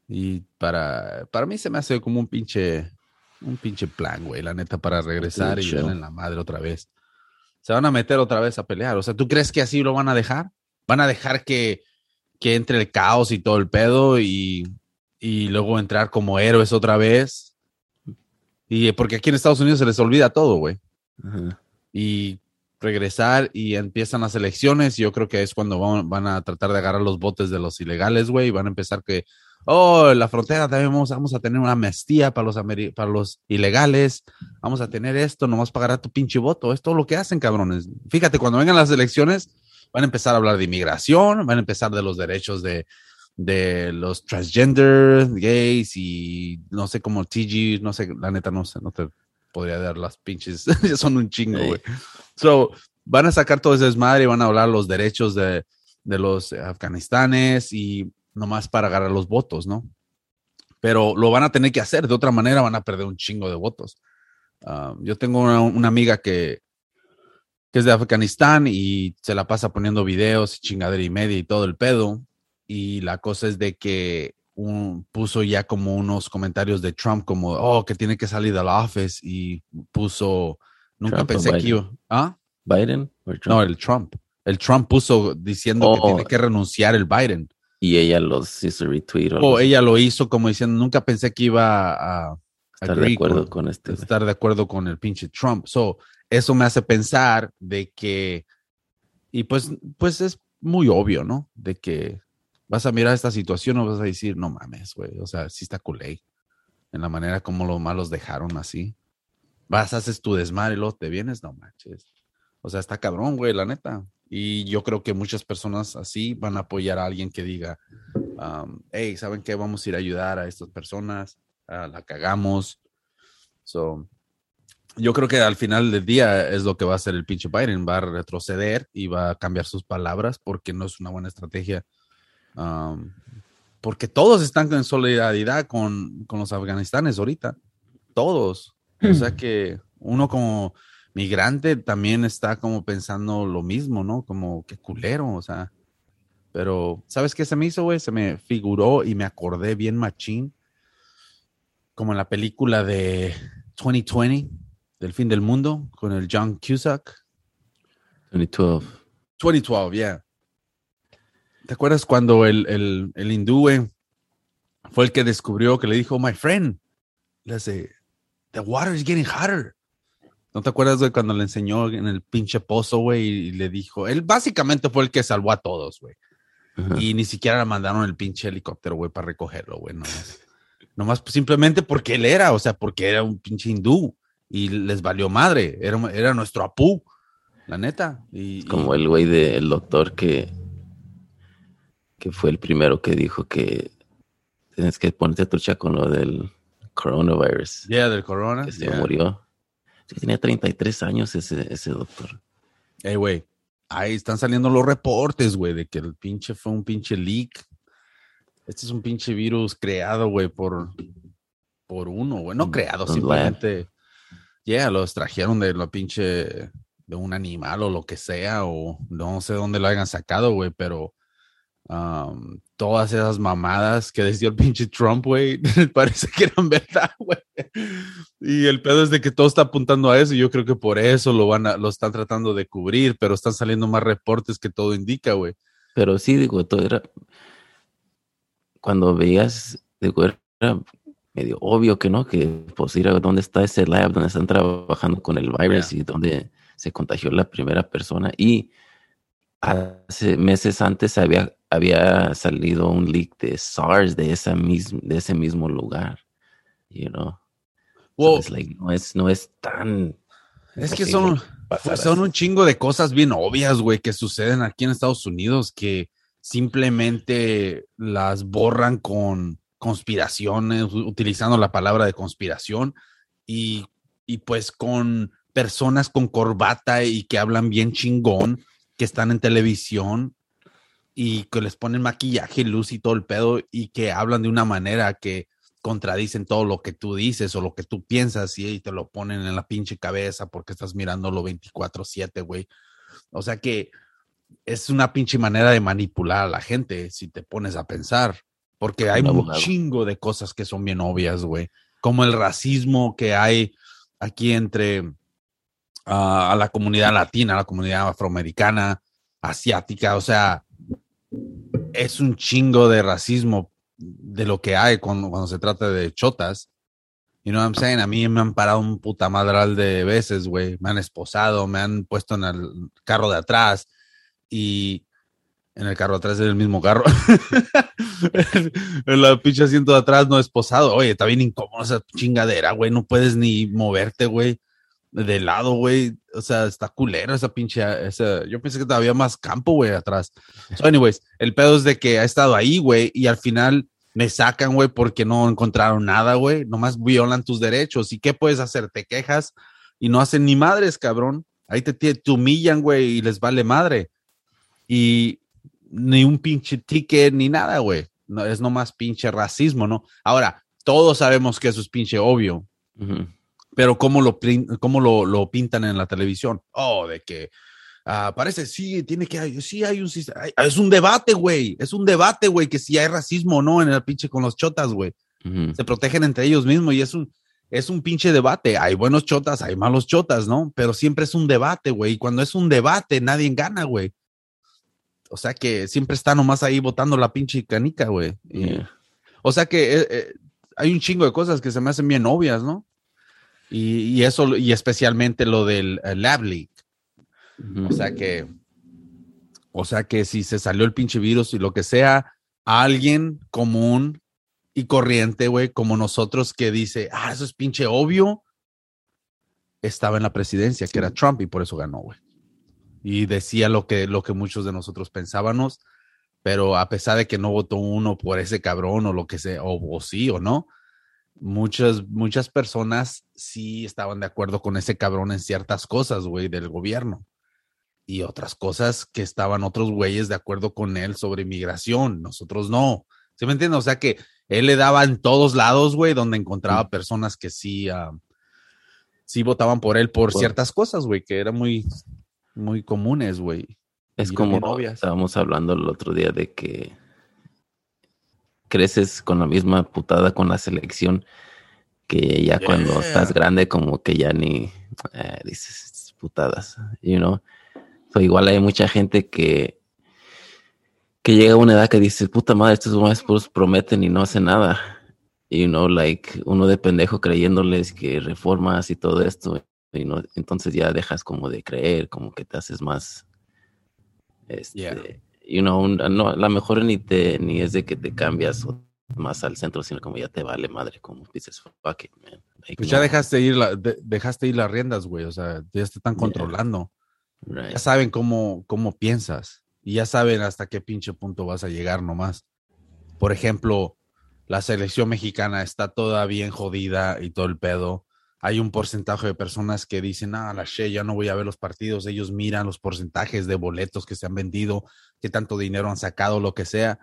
Y para, para mí se me hace como un pinche, un pinche plan, güey, la neta, para regresar y darle en la madre otra vez. Se van a meter otra vez a pelear. O sea, ¿tú crees que así lo van a dejar? ¿Van a dejar que, que entre el caos y todo el pedo y, y luego entrar como héroes otra vez? Y porque aquí en Estados Unidos se les olvida todo, güey. Ajá. Y regresar y empiezan las elecciones. Y yo creo que es cuando van, van a tratar de agarrar los botes de los ilegales, güey. Y van a empezar que, oh, en la frontera también vamos, vamos a tener una amnistía para los, para los ilegales. Vamos a tener esto, nomás pagará tu pinche voto. Es todo lo que hacen, cabrones. Fíjate, cuando vengan las elecciones, van a empezar a hablar de inmigración, van a empezar de los derechos de, de los transgender, gays y no sé cómo TG, no sé, la neta no sé, no te podría dar las pinches, *laughs* son un chingo, Ey. güey. So, van a sacar todo ese desmadre y van a hablar los derechos de, de los afganistanes y nomás para agarrar los votos, ¿no? Pero lo van a tener que hacer, de otra manera van a perder un chingo de votos. Ah, yo tengo una, una amiga que, que es de Afganistán y se la pasa poniendo videos y chingadera y media y todo el pedo. Y la cosa es de que un- puso ya como unos comentarios de Trump como, oh, que tiene que salir del office y puso, nunca Trump pensé que iba, ¿ah? Biden? No, el Trump. El Trump puso diciendo que Oh. tiene que renunciar el Biden. y ella los hizo retweet o O ella lo hizo como diciendo, nunca pensé que iba a, estar de acuerdo con- con este. estar de acuerdo con el pinche Trump. So, eso me hace pensar de que, y pues, pues es muy obvio, ¿no? De que vas a mirar esta situación o vas a decir, no mames, güey, o sea, sí está culé. En la manera como los malos dejaron así. Vas, haces tu desmadre y luego te vienes, no manches. O sea, está cabrón, güey, la neta. Y yo creo que muchas personas así van a apoyar a alguien que diga, um, hey, ¿saben qué? Vamos a ir a ayudar a estas personas, ah, la cagamos. So, yo creo que al final del día es lo que va a hacer el pinche Biden, va a retroceder y va a cambiar sus palabras porque no es una buena estrategia. Um, porque todos están en solidaridad con, con los afganistanes ahorita. Todos. O sea que uno como migrante también está como pensando lo mismo, ¿no? Como que culero, o sea. Pero, ¿sabes qué se me hizo, güey? Se me figuró y me acordé bien machín. Como en la película de 2020, del fin del mundo, con el John Cusack. 2012. 2012, yeah. ¿Te acuerdas cuando el, el, el hindú fue el que descubrió que le dijo, my friend, le hace, the water is getting hotter. ¿No te acuerdas, güey, cuando le enseñó en el pinche pozo, güey, y le dijo, él básicamente fue el que salvó a todos, güey. Y ni siquiera le mandaron el pinche helicóptero, güey, para recogerlo, güey. Nomás, nomás simplemente porque él era, o sea, porque era un pinche hindú y les valió madre. Era, era nuestro apú, la neta. Y, Como y- el güey del doctor que, que fue el primero que dijo que tienes que ponerte trucha con lo del coronavirus. Yeah, del corona. que se yeah. murió. Sí, tenía 33 años ese, ese doctor. Ey, güey, ahí están saliendo los reportes, güey, de que el pinche fue un pinche leak. Este es un pinche virus creado, güey, por, por uno, güey. No Un- creado, un simplemente. Yeah, los trajeron de la pinche, de un animal o lo que sea, o no sé dónde lo hayan sacado, güey, pero um, todas esas mamadas que decía el pinche Trump, güey, *laughs* parece que eran verdad, güey. Y el pedo es de que todo está apuntando a eso, y yo creo que por eso lo van a, lo están tratando de cubrir, pero están saliendo más reportes que todo indica, güey. Pero sí, digo, todo era. Cuando veías, digo, era medio obvio que no, que pues ir a dónde está ese lab donde están trabajando con el virus y donde se contagió la primera persona. Y hace meses antes había, había salido un leak de SARS de, esa misma, de ese mismo lugar. You know? So Well, it's like, no, es, no es tan. es que son, Pues son un chingo de cosas bien obvias, güey, que suceden aquí en Estados Unidos que simplemente las borran con conspiraciones, utilizando la palabra de conspiración y, y pues con personas con corbata y que hablan bien chingón, que están en televisión y que les ponen maquillaje, luz y todo el pedo y que hablan de una manera que contradicen todo lo que tú dices o lo que tú piensas y, y te lo ponen en la pinche cabeza porque estás mirándolo 24/7, güey. O sea que es una pinche manera de manipular a la gente si te pones a pensar, porque hay Un chingo de cosas que son bien obvias, güey. como el racismo que hay aquí entre ah, a la comunidad latina, a la comunidad afroamericana, asiática, o sea, es un chingo de racismo de lo que hay cuando, cuando se trata de chotas. You know what I'm saying? A mí me han parado un puta madral de veces, güey. Me han esposado, me han puesto en el carro de atrás y en el carro atrás del mismo carro. *laughs* en la pinche asiento de atrás no esposado. Oye, está bien incómodo esa chingadera, güey. No puedes ni moverte, güey. De lado, güey. O sea, está culero esa pinche. Yo pensé que todavía más campo, güey, atrás. So, anyways, el pedo es de que ha estado ahí, güey, y al final me sacan, güey, porque no encontraron nada, güey. Nomás violan tus derechos. ¿Y qué puedes hacer? Te quejas y no hacen ni madres, cabrón. Ahí te, te humillan, güey, y les vale madre. Y ni un pinche ticket ni nada, güey. No, es nomás pinche racismo, ¿no? Ahora, todos sabemos que eso es pinche obvio. Pero ¿cómo, lo, cómo lo, lo, pintan en la televisión? Oh, de que uh, parece, sí, tiene que, sí hay un sistema. Es un debate, güey. Es un debate, güey, que si hay racismo o no en el pinche con los chotas, güey. Se protegen entre ellos mismos y es un, es un pinche debate. Hay buenos chotas, hay malos chotas, ¿no? Pero siempre es un debate, güey. Y cuando es un debate, nadie gana, güey. O sea que siempre está nomás ahí botando la pinche canica, güey. O sea que eh, eh, hay un chingo de cosas que se me hacen bien obvias, ¿no? Y, eso, y especialmente lo del Lab Leak. O sea que, o sea que si se salió el pinche virus y lo que sea, alguien común y corriente, güey, como nosotros que dice, ah, eso es pinche obvio, estaba en la presidencia, que era Trump y por eso ganó, güey y decía lo que, lo que muchos de nosotros pensábamos, pero a pesar de que no votó uno por ese cabrón o lo que sea, o, sí o no, muchas, muchas personas sí estaban de acuerdo con ese cabrón en ciertas cosas, güey, del gobierno. Y otras cosas que estaban otros güeyes de acuerdo con él sobre inmigración, nosotros no. ¿Se me entiende? O sea que él le daba en todos lados, güey, donde encontraba personas que sí, ah, sí votaban por él por ciertas cosas, güey, que era muy, muy comunes, güey. Es como estábamos hablando el otro día de que creces con la misma putada con la selección que ya cuando estás grande como que ya ni eh, dices putadas, you know. igual hay mucha gente que que llega a una edad que dice, puta madre, estos maestros prometen y no hacen nada. You know, like uno de pendejo creyéndoles que reformas y todo esto y no, entonces ya dejas como de creer, como que te haces más, este, you know, no, la mejor ni te, ni es de que te cambias más al centro, sino como ya te vale madre, como dices, fuck it, man. pues ya dejaste ir, la, dejaste ir las riendas, güey, o sea, ya te están controlando. Ya saben cómo, cómo piensas y ya saben hasta qué pinche punto vas a llegar nomás. Por ejemplo, la selección mexicana está toda bien jodida y todo el pedo hay un porcentaje de personas que dicen, ah, la She, ya no voy a ver los partidos. Ellos miran los porcentajes de boletos que se han vendido, qué tanto dinero han sacado, lo que sea.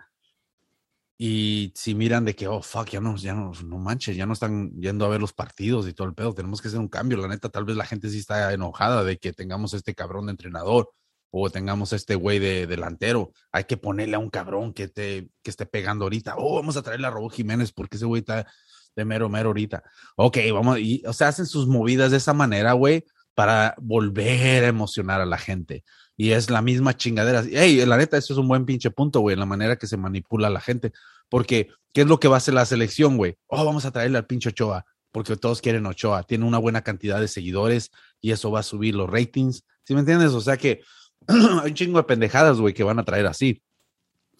Y si miran de que, oh, fuck, ya no, ya no, no manches, ya no están yendo a ver los partidos y todo el pedo, tenemos que hacer un cambio. La neta, tal vez la gente sí está enojada de que tengamos este cabrón de entrenador o tengamos este güey de delantero. Hay que ponerle a un cabrón que, te, que esté pegando ahorita. Oh, vamos a traerle a Robo Jiménez porque ese güey está de mero mero ahorita. Ok, vamos, y, o sea, hacen sus movidas de esa manera, güey, para volver a emocionar a la gente. Y es la misma chingadera. Hey, la neta, eso es un buen pinche punto, güey, la manera que se manipula a la gente. Porque, ¿qué es lo que va a hacer la selección, güey? Oh, vamos a traerle al pinche Ochoa, porque todos quieren Ochoa. Tiene una buena cantidad de seguidores y eso va a subir los ratings. ¿Sí me entiendes? O sea que *clears throat* hay un chingo de pendejadas, güey, que van a traer así.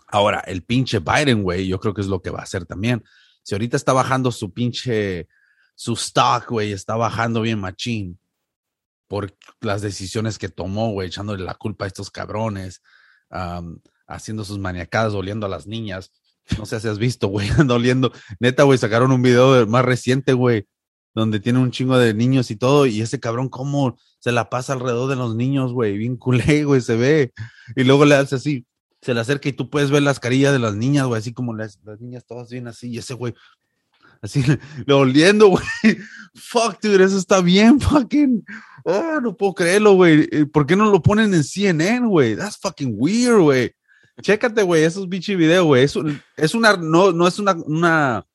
Ahora, el pinche Biden, güey, yo creo que es lo que va a hacer también. Si ahorita está bajando su pinche, su stock, güey, está bajando bien machín por las decisiones que tomó, güey, echándole la culpa a estos cabrones, haciendo sus maniacadas, oliendo a las niñas. No sé si has visto, güey, *laughs* oliendo. Neta, güey, sacaron un video más reciente, güey, donde tiene un chingo de niños y todo, y ese cabrón, cómo se la pasa alrededor de los niños, güey, bien culé, güey, se ve. Y luego le hace así, se le acerca y tú puedes ver las carillas de las niñas, güey, así como las, las niñas todas bien así, y ese güey, así, oliendo, *laughs* güey. Fuck, dude, eso está bien, fucking. Oh, no puedo creerlo, güey. Eh, ¿Por qué no lo ponen en CNN, güey? That's fucking weird, güey. Chécate, güey, esos bichi videos, güey. Es, es una, no, no es una, una,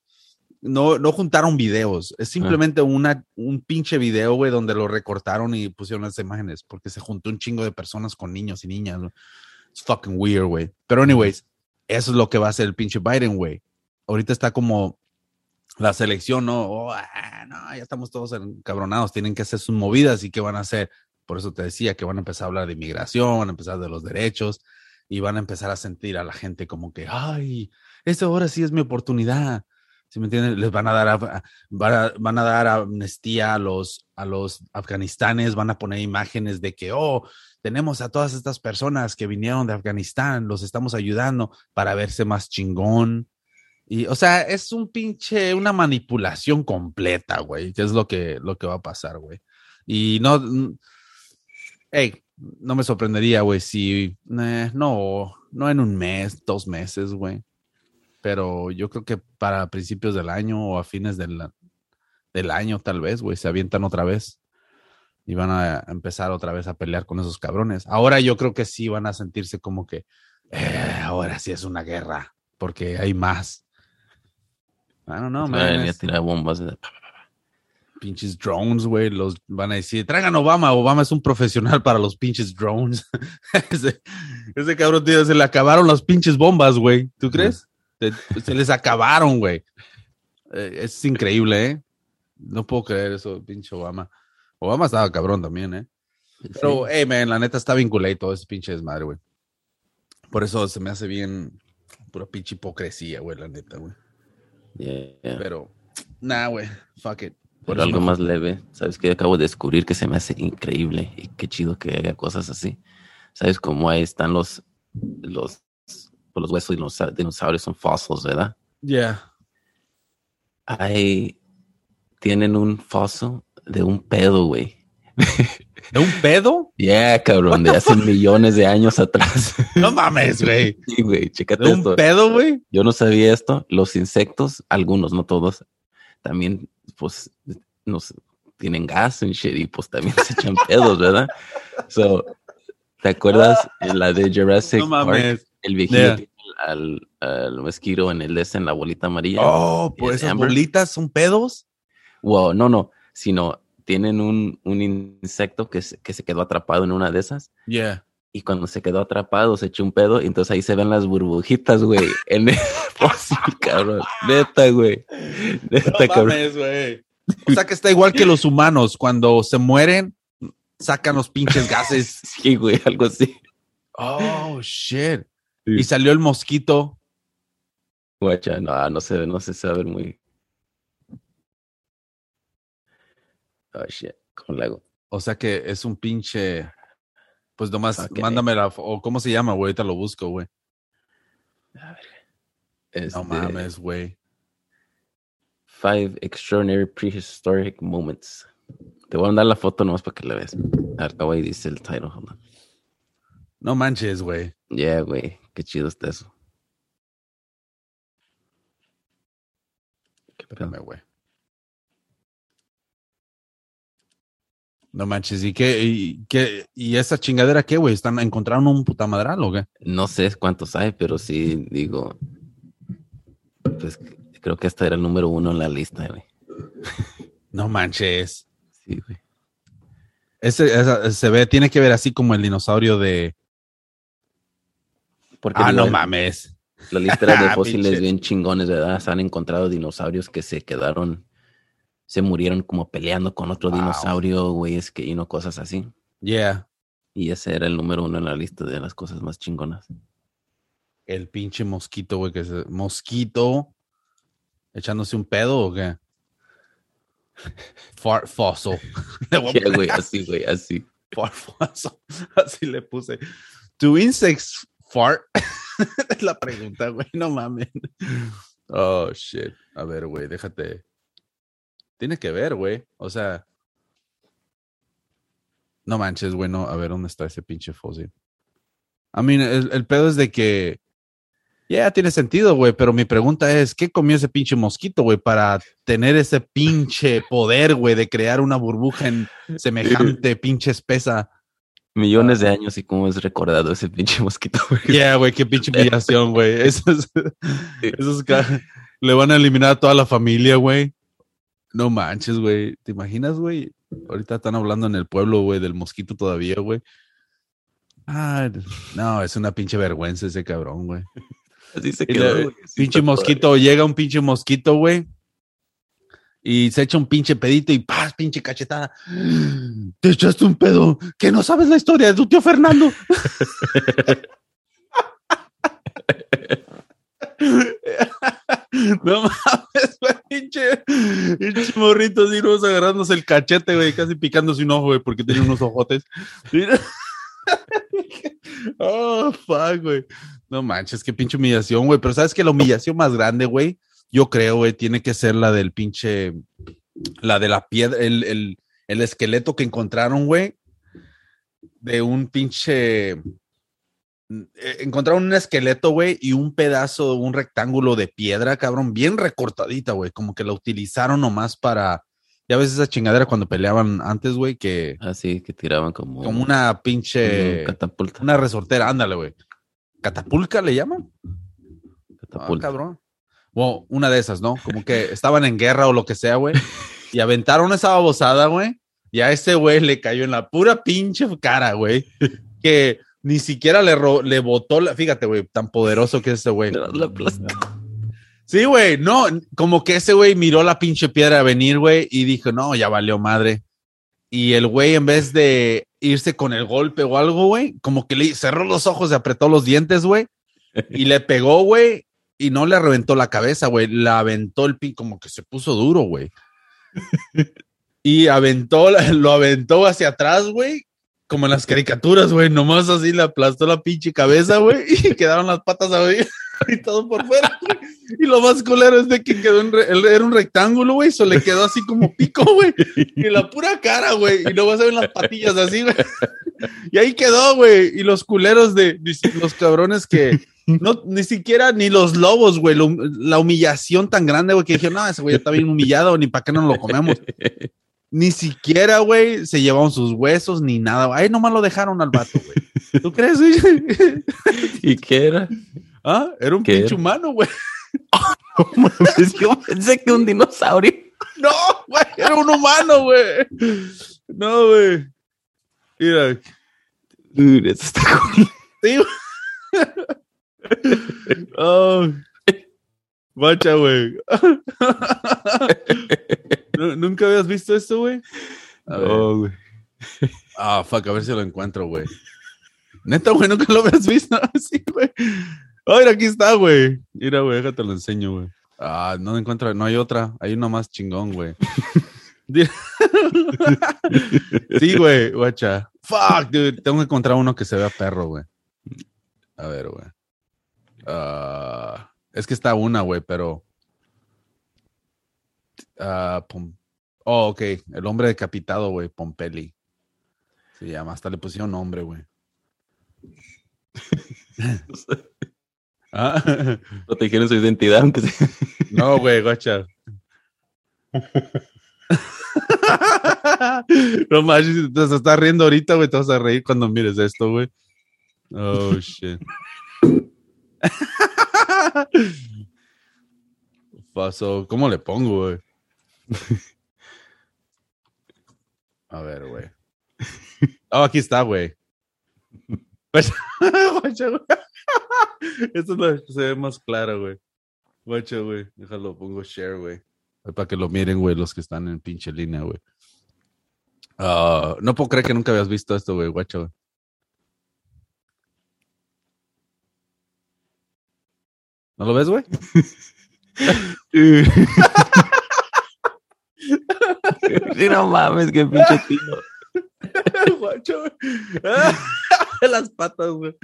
no, no juntaron videos. Es simplemente una, un pinche video, güey, donde lo recortaron y pusieron las imágenes, porque se juntó un chingo de personas con niños y niñas. ¿no? It's fucking weird, güey. Pero anyways, eso es lo que va a hacer el pinche Biden, güey. Ahorita está como la selección, ¿no? Oh, ah, no, ya estamos todos encabronados, tienen que hacer sus movidas y qué van a hacer. Por eso te decía que van a empezar a hablar de inmigración, van a empezar de los derechos y van a empezar a sentir a la gente como que, ay, esta ahora sí es mi oportunidad. ¿Sí me entienden? Les van a dar, a- van a, van a dar amnistía a los, a los afganistanes, van a poner imágenes de que, oh, tenemos a todas estas personas que vinieron de Afganistán, los estamos ayudando para verse más chingón. Y, o sea, es un pinche, una manipulación completa, güey, que es lo que, lo que va a pasar, güey. Y no, hey, no me sorprendería, güey, si, eh, no, no en un mes, dos meses, güey. Pero yo creo que para principios del año o a fines del, del año, tal vez, güey, se avientan otra vez y van a empezar otra vez a pelear con esos cabrones. Ahora yo creo que sí van a sentirse como que eh, ahora sí es una guerra, porque hay más. I don't know, Van man. es- tirar bombas. de- pinches drones, güey, los van a decir, traigan Obama, Obama es un profesional para los pinches drones. *laughs* ese, ese cabrón, tío, se le acabaron las pinches bombas, güey. ¿Tú crees? Se, se les acabaron, güey. Eh, es increíble, ¿eh? No puedo creer eso, pinche Obama. Obama estaba cabrón también, ¿eh? Pero, hey, man, la neta está vinculado todo ese pinche desmadre, güey. Por eso se me hace bien pura pinche hipocresía, güey, la neta, güey. Yeah, yeah. Pero, nah, güey, fuck it. Por Pero algo más leve. ¿Sabes qué? Acabo de descubrir que se me hace increíble y qué chido que haga cosas así. ¿Sabes cómo ahí están los, los, pues los huesos de los dinosaurios? Son fósiles, ¿verdad? Yeah. Ahí tienen un fósil de un pedo, güey. ¿De un pedo? Yeah, cabrón, de hace millones de años atrás. No mames, güey. *laughs* Sí, güey, chécate ¿De un esto. pedo, güey? Yo no sabía esto. Los insectos, algunos, no todos, también, pues, nos tienen gas y shit, y pues también se echan *laughs* pedos, ¿verdad? So, ¿te acuerdas en la de Jurassic No Park? mames. El viejito Yeah. al, al mosquito en el des en la bolita amarilla. Oh, por ¿Es esas Amber? bolitas son pedos. Wow, no, no, sino tienen un, un insecto que se, que se quedó atrapado en una de esas. Yeah. Y cuando se quedó atrapado, se echó un pedo. Y entonces ahí se ven las burbujitas, güey. En el *laughs* fósil, cabrón. Neta, güey. Neta, cabrón. güey. *laughs* O sea que está igual que los humanos. Cuando se mueren, sacan los pinches gases. *laughs* Sí, güey, algo así. Oh, shit. Sí. Y salió el mosquito. Guacha, no, no se ve, no se sabe muy. Oh, shit. ¿Cómo le hago? O sea que es un pinche. Pues nomás, Ok. mándame la. fo- O cómo se llama, güey. Ahorita lo busco, güey. Este, No mames, güey. Five extraordinary prehistoric moments. Te voy a mandar la foto nomás para que la veas. Güey, dice el title. No manches, güey. Yeah, güey. Qué chido está eso. ¿Qué? Espérame, güey. No manches, ¿y qué? ¿Y, qué, y esa chingadera qué, güey? ¿Están encontraron un puta madral o qué? No sé cuántos hay, pero sí digo. Pues creo que esta era el número uno en la lista, güey. No manches. Sí, güey. Ese, esa- se ve, tiene que ver así como el dinosaurio de. Porque Ah, no la- mames. La lista era de *laughs* Ah, fósiles bien chingones, ¿verdad? Se han encontrado dinosaurios que se quedaron, se murieron como peleando con otro Wow. dinosaurio, güey, es que, y no cosas así. Yeah. Y ese era el número uno en la lista de las cosas más chingonas. El pinche mosquito, güey, que se. Mosquito. Echándose un pedo o qué? *laughs* Fart fossil. *laughs* Yeah, güey, así, güey, así. Fart fossil. *laughs* Así le puse. ¿Do insects fart? es la pregunta, güey. No mames. Oh, shit. A ver, güey, déjate. Tiene que ver, güey. O sea. No manches, güey. No. A ver, ¿dónde está ese pinche fósil? I mean, el, el pedo es de que. Ya tiene sentido, güey. Pero mi pregunta es: ¿qué comió ese pinche mosquito, güey? Para tener ese pinche poder, güey, de crear una burbuja en semejante *laughs* pinche espesa. Millones de años y cómo es recordado ese pinche mosquito, güey. Yeah, güey, qué pinche *laughs* humillación, güey. Eso es, eso es ca- Le van a eliminar a toda la familia, güey. No manches, güey. ¿Te imaginas, güey? Ahorita están hablando en el pueblo, güey, del mosquito todavía, güey. Ah, no, es una pinche vergüenza ese cabrón, güey. *laughs* Así se quedó. güey. Pinche mosquito, llega un pinche mosquito, güey. Y se echa un pinche pedito y ¡paz! Pinche cachetada. *gasps* Te echaste un pedo. Que no sabes la historia de tu tío Fernando. *laughs* *laughs* no mames, pinche morrito así, ¿no? agarrándose el cachete, güey, casi picándose un ojo, güey, porque tiene unos ojotes. *laughs* oh, fuck, güey. No manches, qué pinche humillación, güey. Pero sabes que la humillación más grande, güey, yo creo, güey, tiene que ser la del pinche, la de la piedra, el, el, el esqueleto que encontraron, güey, de un pinche, encontraron un esqueleto, güey, y un pedazo, un rectángulo de piedra, cabrón, bien recortadita, güey, como que la utilizaron nomás para, ya ves esa chingadera cuando peleaban antes, güey, que Así que tiraban como, como una pinche, catapulta. una resortera, ándale, güey. ¿Catapulca le llaman? Ah, catapulta. cabrón. Bueno, una de esas, ¿no? Como que estaban en guerra o lo que sea, güey. Y aventaron esa babosada, güey. Y a ese güey le cayó en la pura pinche cara, güey. Que ni siquiera le, ro- le botó la. Fíjate, güey, tan poderoso que es ese güey. Sí, güey, no, como que ese güey miró la pinche piedra a venir, güey, y dijo, no, ya valió madre. Y el güey, en vez de irse con el golpe o algo, güey, como que le cerró los ojos y apretó los dientes, güey, y le pegó, güey, y no le reventó la cabeza, güey, la aventó el pin, como que se puso duro, güey. Y aventó, lo aventó hacia atrás, güey, como en las caricaturas, güey, nomás así le aplastó la pinche cabeza, güey, y *laughs* quedaron las patas abiertas *laughs* y todo por fuera. güey. Y lo más culero es de que quedó él era un rectángulo, güey, se le quedó así como pico, güey, y la pura cara, güey, y luego se ven las patillas así, güey. Y ahí quedó, güey, y los culeros de los cabrones que no, ni siquiera ni los lobos, güey, la humillación tan grande, güey, que dijeron, no, ese güey está bien humillado, ni para qué no lo comemos. Ni siquiera, güey, se llevaron sus huesos ni nada. Ahí nomás lo dejaron al vato, güey. *laughs* ¿Tú crees, güey? *laughs* ¿Y qué era? ah, era un ¿Qué pinche era? humano, güey. *laughs* Mames, Yo pensé que un dinosaurio. No, güey, era un humano, güey. No, güey. Mira, Dude, eso está cool. sí. Oh. Guacha, güey. *laughs* Nu- ¿Nunca habías visto esto, güey? Oh, güey. Ah, fuck, a ver si lo encuentro, güey. Neta, güey, nunca lo habías visto. *laughs* Sí, güey. Ah, mira, aquí está, güey. Mira, güey, déjate lo enseño, güey. Ah, no encuentro, no hay otra. Hay una más chingón, güey. *laughs* Sí, güey, guacha. Fuck, dude. Tengo que encontrar uno que se vea perro, güey. A ver, güey. Ah, es que está una, güey, pero. Ah, Pom- Oh, ok. El hombre decapitado, güey. Pompeli. Se llama. Hasta le pusieron nombre, güey. *laughs* Ah, Protegieron su identidad, aunque *laughs* sea. no, güey, guacha. *laughs* no manches, te estás riendo ahorita, güey. Te vas a reír cuando mires esto, güey. Oh, shit. Paso, ¿cómo le pongo, güey? A ver, güey. Oh, aquí está, güey. *laughs* Güey. Esto es lo se ve más claro, güey. Guacha, güey. Déjalo, pongo share, güey. Para que lo miren, güey, los que están en pinche línea, güey. Ah, no puedo creer que nunca habías visto esto, güey, guacha, güey. ¿No lo ves, güey? *laughs* *laughs* Sí, no mames, qué pinche tino. *laughs* Guacho, güey. Las patas, güey.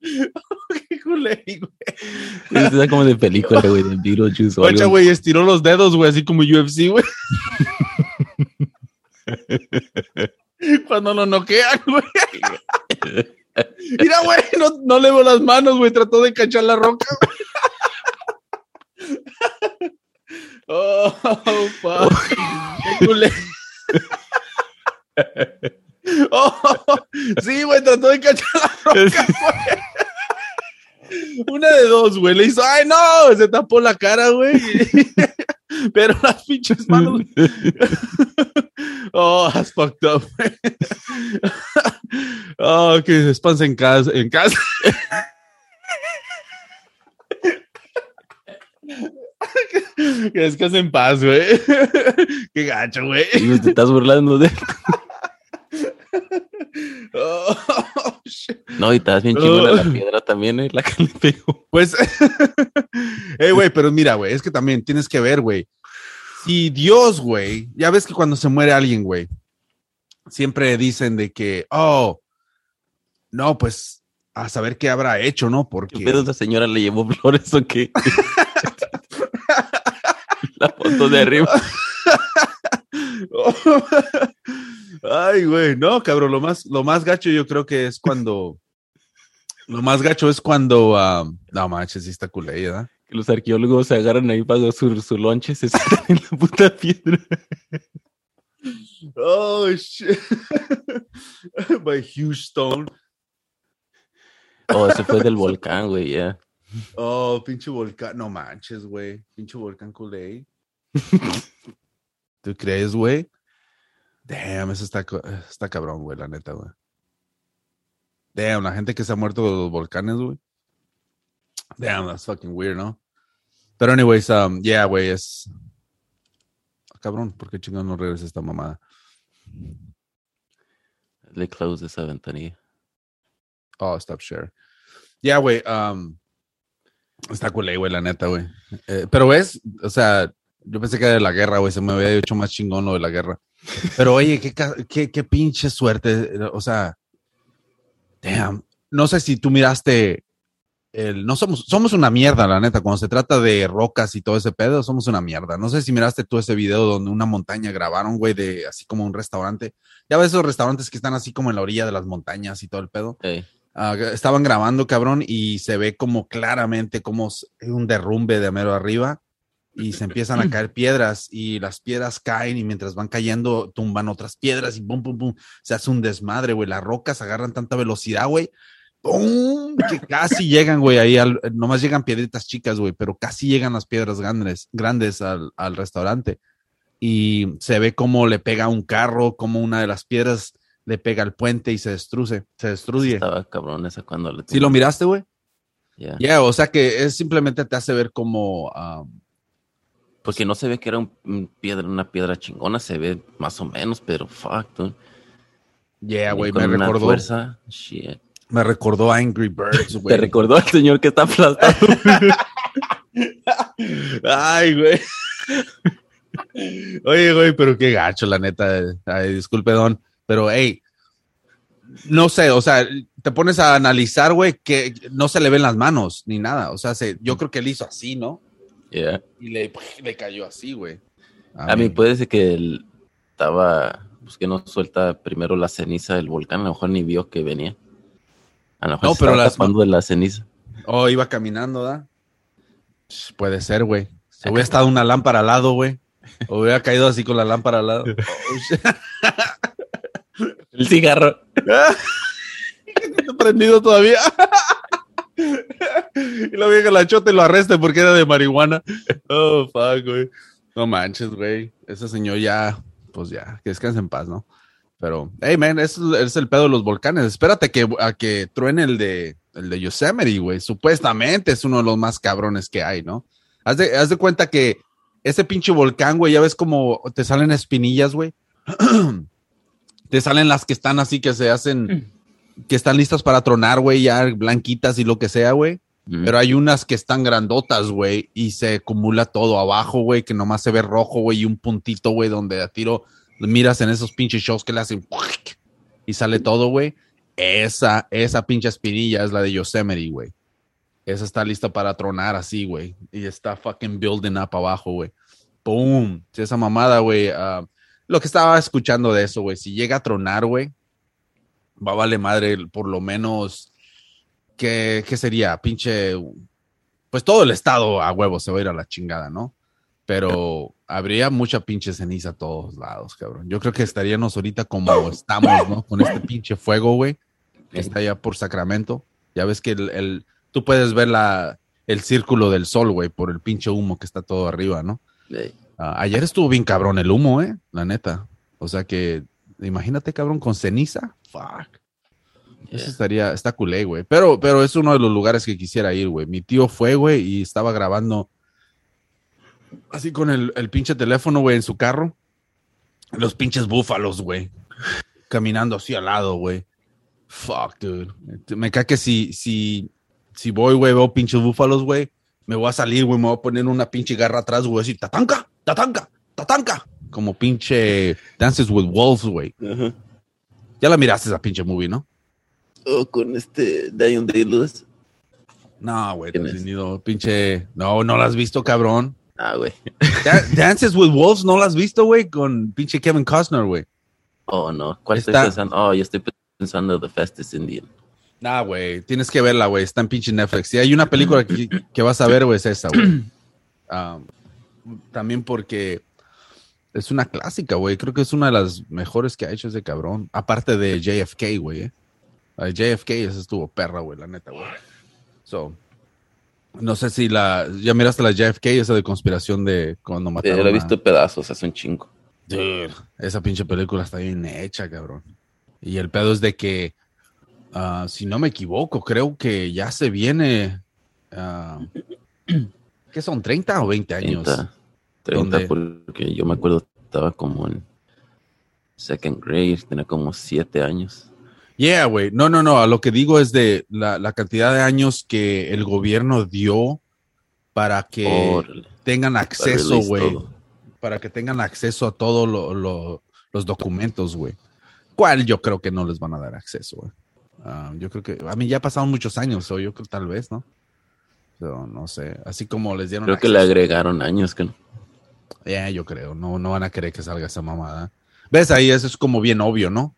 Qué culé, güey. Está como de película, güey, de Beetlejuice Guacha, güey, estiró los dedos, güey, así como UFC, güey. Cuando lo noquean, güey. *laughs* Mira, güey, no, no levo las manos, güey, trató de cachar la roca, güey. *laughs* Oh, fuck. Qué culé. Oh, sí, güey, trató de cachar la roca, güey. Una de dos, güey. Le hizo, ¡ay, no! Se tapó la cara, güey. *laughs* Pero las pinches manos. Oh, *laughs* that's fucked up, oh, que despanse en casa. En casa. *laughs* que descanse en paz, güey. Qué gacho, güey. Y te estás burlando de él. Oh, *laughs* No, y estás bien chingona la piedra también, ¿eh? La que le pegó. Pues, hey, güey, pero mira, güey, es que también tienes que ver, güey. Si Dios, güey, ya ves que cuando se muere alguien, güey, siempre dicen de que, oh, no, pues, a saber qué habrá hecho, ¿no? ¿Qué Porque, pedo esa señora le llevó flores o qué? la foto de arriba. Ay, güey, no, cabrón, lo más, lo más gacho yo creo que es cuando, lo más gacho es cuando, ah, no manches, sí está culé, ¿verdad? Que los arqueólogos se agarran ahí para su, su lonche, se sientan en la puta piedra. Oh, shit. *laughs* By huge stone. Oh, ese fue del volcán, güey, ya. Oh, pinche volcán. No manches, güey. Pinche volcán culé. ¿Tú crees, güey? Damn, eso está, está cabrón, güey, la neta, güey. Damn, la gente que se ha muerto de los volcanes, güey. Damn, that's fucking weird, ¿no? Pero anyways, um, yeah, güey, es... Ah, cabrón, ¿por qué chingón no regresa esta mamada? Le close esa ventanilla. Oh, stop share. Yeah, güey. Um, está culé, güey, la neta, güey. Eh, pero ves, o sea, yo pensé que era de la guerra, güey. Se me había hecho más chingón lo de la guerra. Pero oye, qué, qué, qué pinche suerte. O sea, damn. No sé si tú miraste el. No somos, somos una mierda, la neta. Cuando se trata de rocas y todo ese pedo, somos una mierda. No sé si miraste tú ese video donde una montaña grabaron, güey, de así como un restaurante. Ya ves esos restaurantes que están así como en la orilla de las montañas y todo el pedo. Ey, Ah, estaban grabando, cabrón, y se ve como claramente como un derrumbe de mero arriba y se empiezan a *clears throat* caer piedras y las piedras caen y mientras van cayendo tumban otras piedras y pum, pum, pum, se hace un desmadre, güey. Las rocas agarran tanta velocidad, güey. ¡Pum! Que casi llegan, güey, ahí, al, nomás llegan piedritas chicas, güey, pero casi llegan las piedras grandes, grandes al, al restaurante. Y se ve como le pega un carro, como una de las piedras le pega al puente y se destruye, se destruye. estaba cabrón esa cuando le ¿Sí lo miraste, güey? Ya. O sea que es simplemente te hace ver como... ah, Porque no se ve que era un, un piedra, una piedra chingona, se ve más o menos, pero fuck, dude. yeah, güey, me recordó, fuerza, shit. Me recordó a Angry Birds, *laughs* Te güey. recordó al señor que está aplastado. *laughs* Ay, güey. Oye, güey, pero qué gacho, la neta. Ay, disculpe, don. Pero, hey, no sé, o sea, te pones a analizar, güey, que no se le ven las manos ni nada. O sea, se, yo creo que él hizo así, ¿no? Yeah. Y le, le cayó así, güey. A mí puede ser que él estaba, pues que no suelta primero la ceniza del volcán, a lo mejor ni vio que venía. A lo mejor No, se pero las- tapando de la ceniza. Oh, iba caminando, ¿da? Puede ser, güey. Se hubiera estado una lámpara al lado, güey. O hubiera caído así con la lámpara al lado. *laughs* Oh. El cigarro. *laughs* Está prendido todavía. y la vieja la chota y lo arresta porque era de marihuana. Oh, fuck, güey. No manches, güey. Ese señor ya, pues ya, que descanse en paz, ¿no? Pero, hey, man, es, es el pedo de los volcanes. Espérate que, a que truene el de, el de Yosemite, güey. Supuestamente es uno de los más cabrones que hay, ¿no? Haz de, haz de cuenta que ese pinche volcán, güey, ya ves como te salen espinillas, güey. *clears throat* te salen las que están así que se hacen, que están listas para tronar, güey, ya blanquitas y lo que sea, güey. Mm. Pero hay unas que están grandotas, güey, y se acumula todo abajo, güey, que nomás se ve rojo, güey, y un puntito, güey, donde a tiro miras en esos pinches shows que le hacen y sale todo, güey. Esa, esa pinche espinilla es la de Yosemite, güey. Esa está lista para tronar así, güey. Y está fucking building up abajo, güey. Sí, esa mamada, güey. ah, lo que estaba escuchando de eso, güey. Si llega a tronar, güey, va a valer madre por lo menos. ¿Qué, qué sería? Pinche. Pues todo el estado a huevo se va a ir a la chingada, ¿no? Pero habría mucha pinche ceniza a todos lados, cabrón. Yo creo que estaríamos ahorita como estamos, ¿no? Con este pinche fuego, güey. que está allá por Sacramento. Ya ves que el, el- tú puedes ver la, el círculo del sol, güey, por el pinche humo que está todo arriba, ¿no? Ah, ayer estuvo bien cabrón el humo, eh, la neta. O sea que, imagínate, cabrón, con ceniza. Fuck. Eso estaría, está culé, güey. Pero, pero es uno de los lugares que quisiera ir, güey. Mi tío fue, güey, y estaba grabando así con el, el pinche teléfono, güey, en su carro. Los pinches búfalos, güey. Caminando así al lado, güey. Fuck, dude. Me cae que si, si, si voy, güey, veo pinches búfalos, güey, me voy a salir, güey, me voy a poner una pinche garra atrás, güey, así, tatanca, tatanca, tatanca. Como pinche Dances with Wolves, güey. Ya la miraste esa pinche movie, ¿no? Oh, con este Dion Day-Lewis. No, güey, ¿Quién te has tenido pinche. No, no la has visto, cabrón. Ah, güey. Da- Dances with Wolves, no la has visto, güey, con pinche Kevin Costner, güey. Oh, no. ¿Cuál Está- estoy pensando? Oh, yo estoy pensando The Fastest Indian. Nah, güey, tienes que verla, güey. Está en pinche Netflix. Si hay una película que, que vas a ver, güey, es esa, güey. *clears throat* Um, también porque es una clásica, güey. Creo que es una de las mejores que ha hecho ese cabrón. Aparte de JFK, güey. eh. JFK, esa estuvo perra, güey, la neta, güey. So, no sé si la. Ya miraste la JFK, esa de conspiración de cuando Sí, mataron. lo he a- visto pedazos, hace un chingo. Dude, esa pinche película está bien hecha, cabrón. Y el pedo es de que, ah, si no me equivoco, creo que ya se viene. ah, *clears throat* ¿Qué son? ¿30 o 20 años? 30. 30 ¿Dónde? porque yo me acuerdo estaba como en second grade, tenía como 7 años. Yeah, güey. No, no, no. A lo que digo es de la, la cantidad de años que el gobierno dio para que tengan acceso, güey. Para que tengan acceso a todos los documentos, güey. ¿Cuál yo creo que no les van a dar acceso, güey? Ah, yo creo que a mí ya pasaron muchos años, o yo creo tal vez, ¿no? Pero no sé, así como les dieron Creo que le agregaron años que no. Ya, yo creo, no, no van a querer que salga esa mamada. ¿Ves? Ahí eso es como bien obvio, ¿no?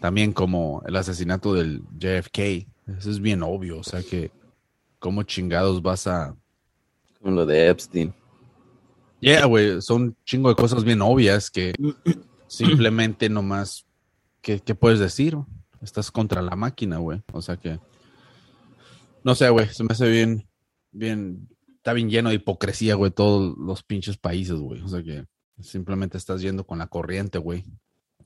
También como el asesinato del JFK. Eso es bien obvio, o sea que, ¿cómo chingados vas a...? Como lo de Epstein. Yeah, güey, son chingo de cosas bien obvias que *clears throat* simplemente nomás, ¿qué, qué puedes decir? Estás contra la máquina, güey. O sea que, no sé, güey, se me hace bien, bien, está bien lleno de hipocresía, güey, todos los pinches países, güey. O sea que simplemente estás yendo con la corriente, güey.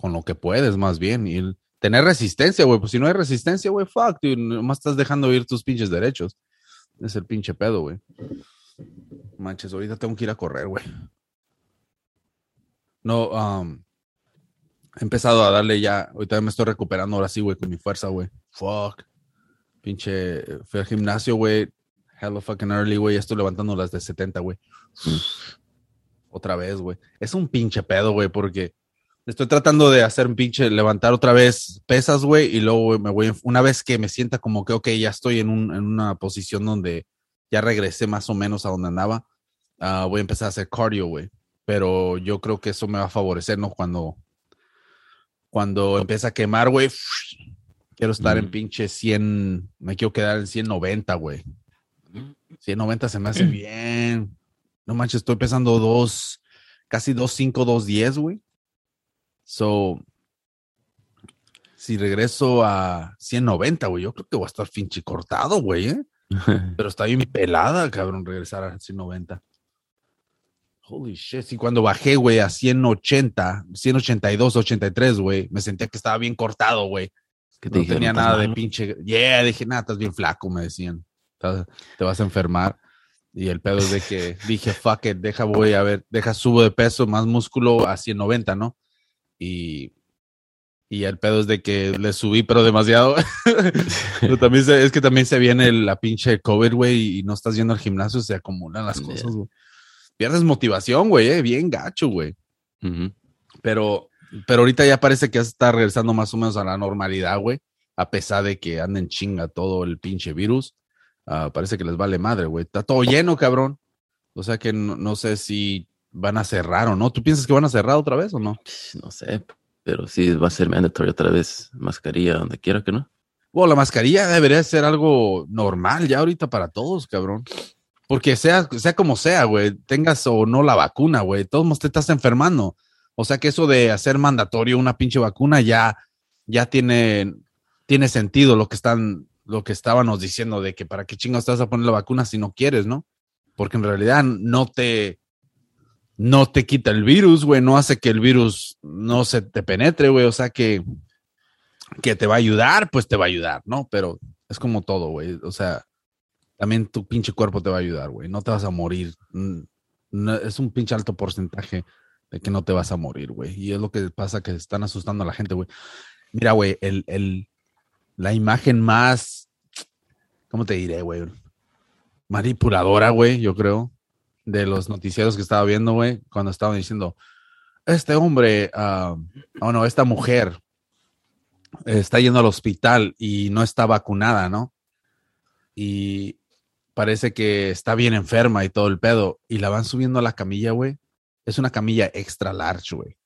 Con lo que puedes, más bien. Y el- tener resistencia, güey. Pues si no hay resistencia, güey, fuck, dude, nomás estás dejando ir tus pinches derechos. Es el pinche pedo, güey. Manches, ahorita tengo que ir a correr, güey. No, um, he empezado a darle ya. Ahorita me estoy recuperando ahora sí, güey, con mi fuerza, güey. Fuck. Pinche, fui al gimnasio, güey. Hello fucking early, güey. ya Estoy levantando las de 70, güey. Otra vez, güey. Es un pinche pedo, güey, porque estoy tratando de hacer un pinche, levantar otra vez pesas, güey, y luego me voy, una vez que me sienta como que, ok, ya estoy en, un, en una posición donde ya regresé más o menos a donde andaba, ah, voy a empezar a hacer cardio, güey. Pero yo creo que eso me va a favorecer, ¿no? Cuando, cuando empieza a quemar, güey, quiero estar en pinche 100, me quiero quedar en 190, güey. 190 se me hace *clears throat* bien. No manches, estoy pesando dos, casi 2.5, 2.10, güey. So, si regreso a 190, güey, yo creo que voy a estar pinche cortado, güey, ¿eh? *laughs* Pero está bien pelada, cabrón, regresar a 190. Holy shit. Sí, cuando bajé, güey, a 180, 182, 83, güey, me sentía que estaba bien cortado, güey. ¿Qué te No dijeron? tenía ¿Estás nada de pinche. Yeah, dije, nada, estás bien flaco, me decían. Te vas a enfermar. Y el pedo es de que *laughs* dije, fuck it, deja, voy a ver, deja, subo de peso, más músculo a 190, ¿no? Y, y el pedo es de que le subí, pero demasiado. *laughs* Pero también se- es que también se viene la pinche COVID, güey, y no estás yendo al gimnasio, se acumulan las cosas, güey. Pierdes motivación, güey, eh, bien gacho, güey. Pero, pero ahorita ya parece que está regresando más o menos a la normalidad, güey. A pesar de que anden chinga todo el pinche virus. Ah, parece que les vale madre, güey. Está todo lleno, cabrón. O sea que no, no sé si van a cerrar o no. ¿Tú piensas que van a cerrar otra vez o no? No sé, pero sí va a ser mandatory otra vez. Mascarilla donde quiera que no. Bueno, la mascarilla debería ser algo normal ya ahorita para todos, cabrón. Porque sea, sea como sea, güey, tengas o no la vacuna, güey, todos te estás enfermando. O sea que eso de hacer mandatorio una pinche vacuna ya, ya tiene, tiene sentido lo que están, lo que estábamos diciendo de que para qué chingo estás a poner la vacuna si no quieres, ¿no? Porque en realidad no te, no te quita el virus, güey, no hace que el virus no se te penetre, güey, o sea que, que te va a ayudar, pues te va a ayudar, ¿no? Pero es como todo, güey, o sea, también tu pinche cuerpo te va a ayudar, güey, no te vas a morir, es un pinche alto porcentaje de que no te vas a morir, güey, y es lo que pasa que están asustando a la gente, güey. Mira, güey, el, el, la imagen más, ¿cómo te diré, güey? Manipuladora, güey, yo creo, de los noticieros que estaba viendo, güey, cuando estaban diciendo, este hombre, uh, oh no, esta mujer está yendo al hospital y no está vacunada, ¿no? Y parece que está bien enferma y todo el pedo, y la van subiendo a la camilla, güey. Es una camilla extra large, güey.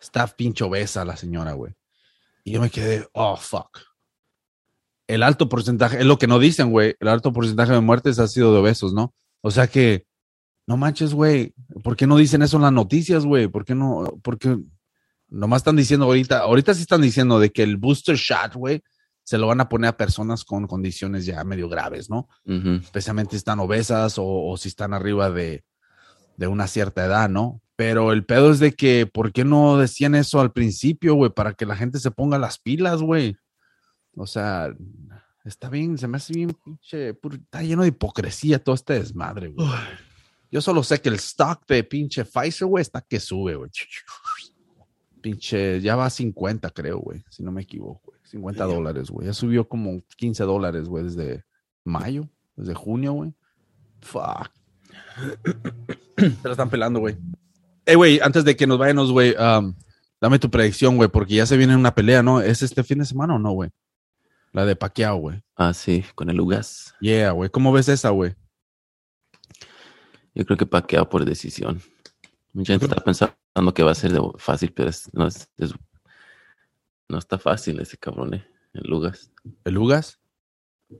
Está pincho obesa la señora, güey. Y yo me quedé, oh, fuck. El alto porcentaje, es lo que no dicen, güey. El alto porcentaje de muertes ha sido de obesos, ¿no? O sea que, no manches, güey. ¿Por qué no dicen eso en las noticias, güey? ¿Por qué no? Porque nomás están diciendo ahorita, ahorita sí están diciendo de que el booster shot, güey, se lo van a poner a personas con condiciones ya medio graves, ¿no? Especialmente si están obesas o, si están arriba de, de, una cierta edad, ¿no? Pero el pedo es de que, ¿por qué no decían eso al principio, güey? Para que la gente se ponga las pilas, güey. O sea, está bien, se me hace bien pinche, está lleno de hipocresía todo este desmadre, güey. Yo solo sé que el stock de pinche Pfizer, güey, está que sube, güey. Pinche, ya va a 50, creo, güey, si no me equivoco, güey. 50 dólares, güey. Ya subió como 15 dólares, güey, desde mayo, desde junio, güey. Fuck. Se lo están pelando, güey. Eh, güey, antes de que nos vayamos, güey, um, dame tu predicción, güey, porque ya se viene una pelea, ¿no? ¿Es este fin de semana o no, güey? La de Paquiao, güey. Ah, sí, con el Ugas. Yeah, güey. ¿Cómo ves esa, güey? Yo creo que Paquiao por decisión. Mucha gente está pensando que va a ser fácil, pero no, no está fácil ese cabrón, ¿eh? El Ugas. ¿El Ugas?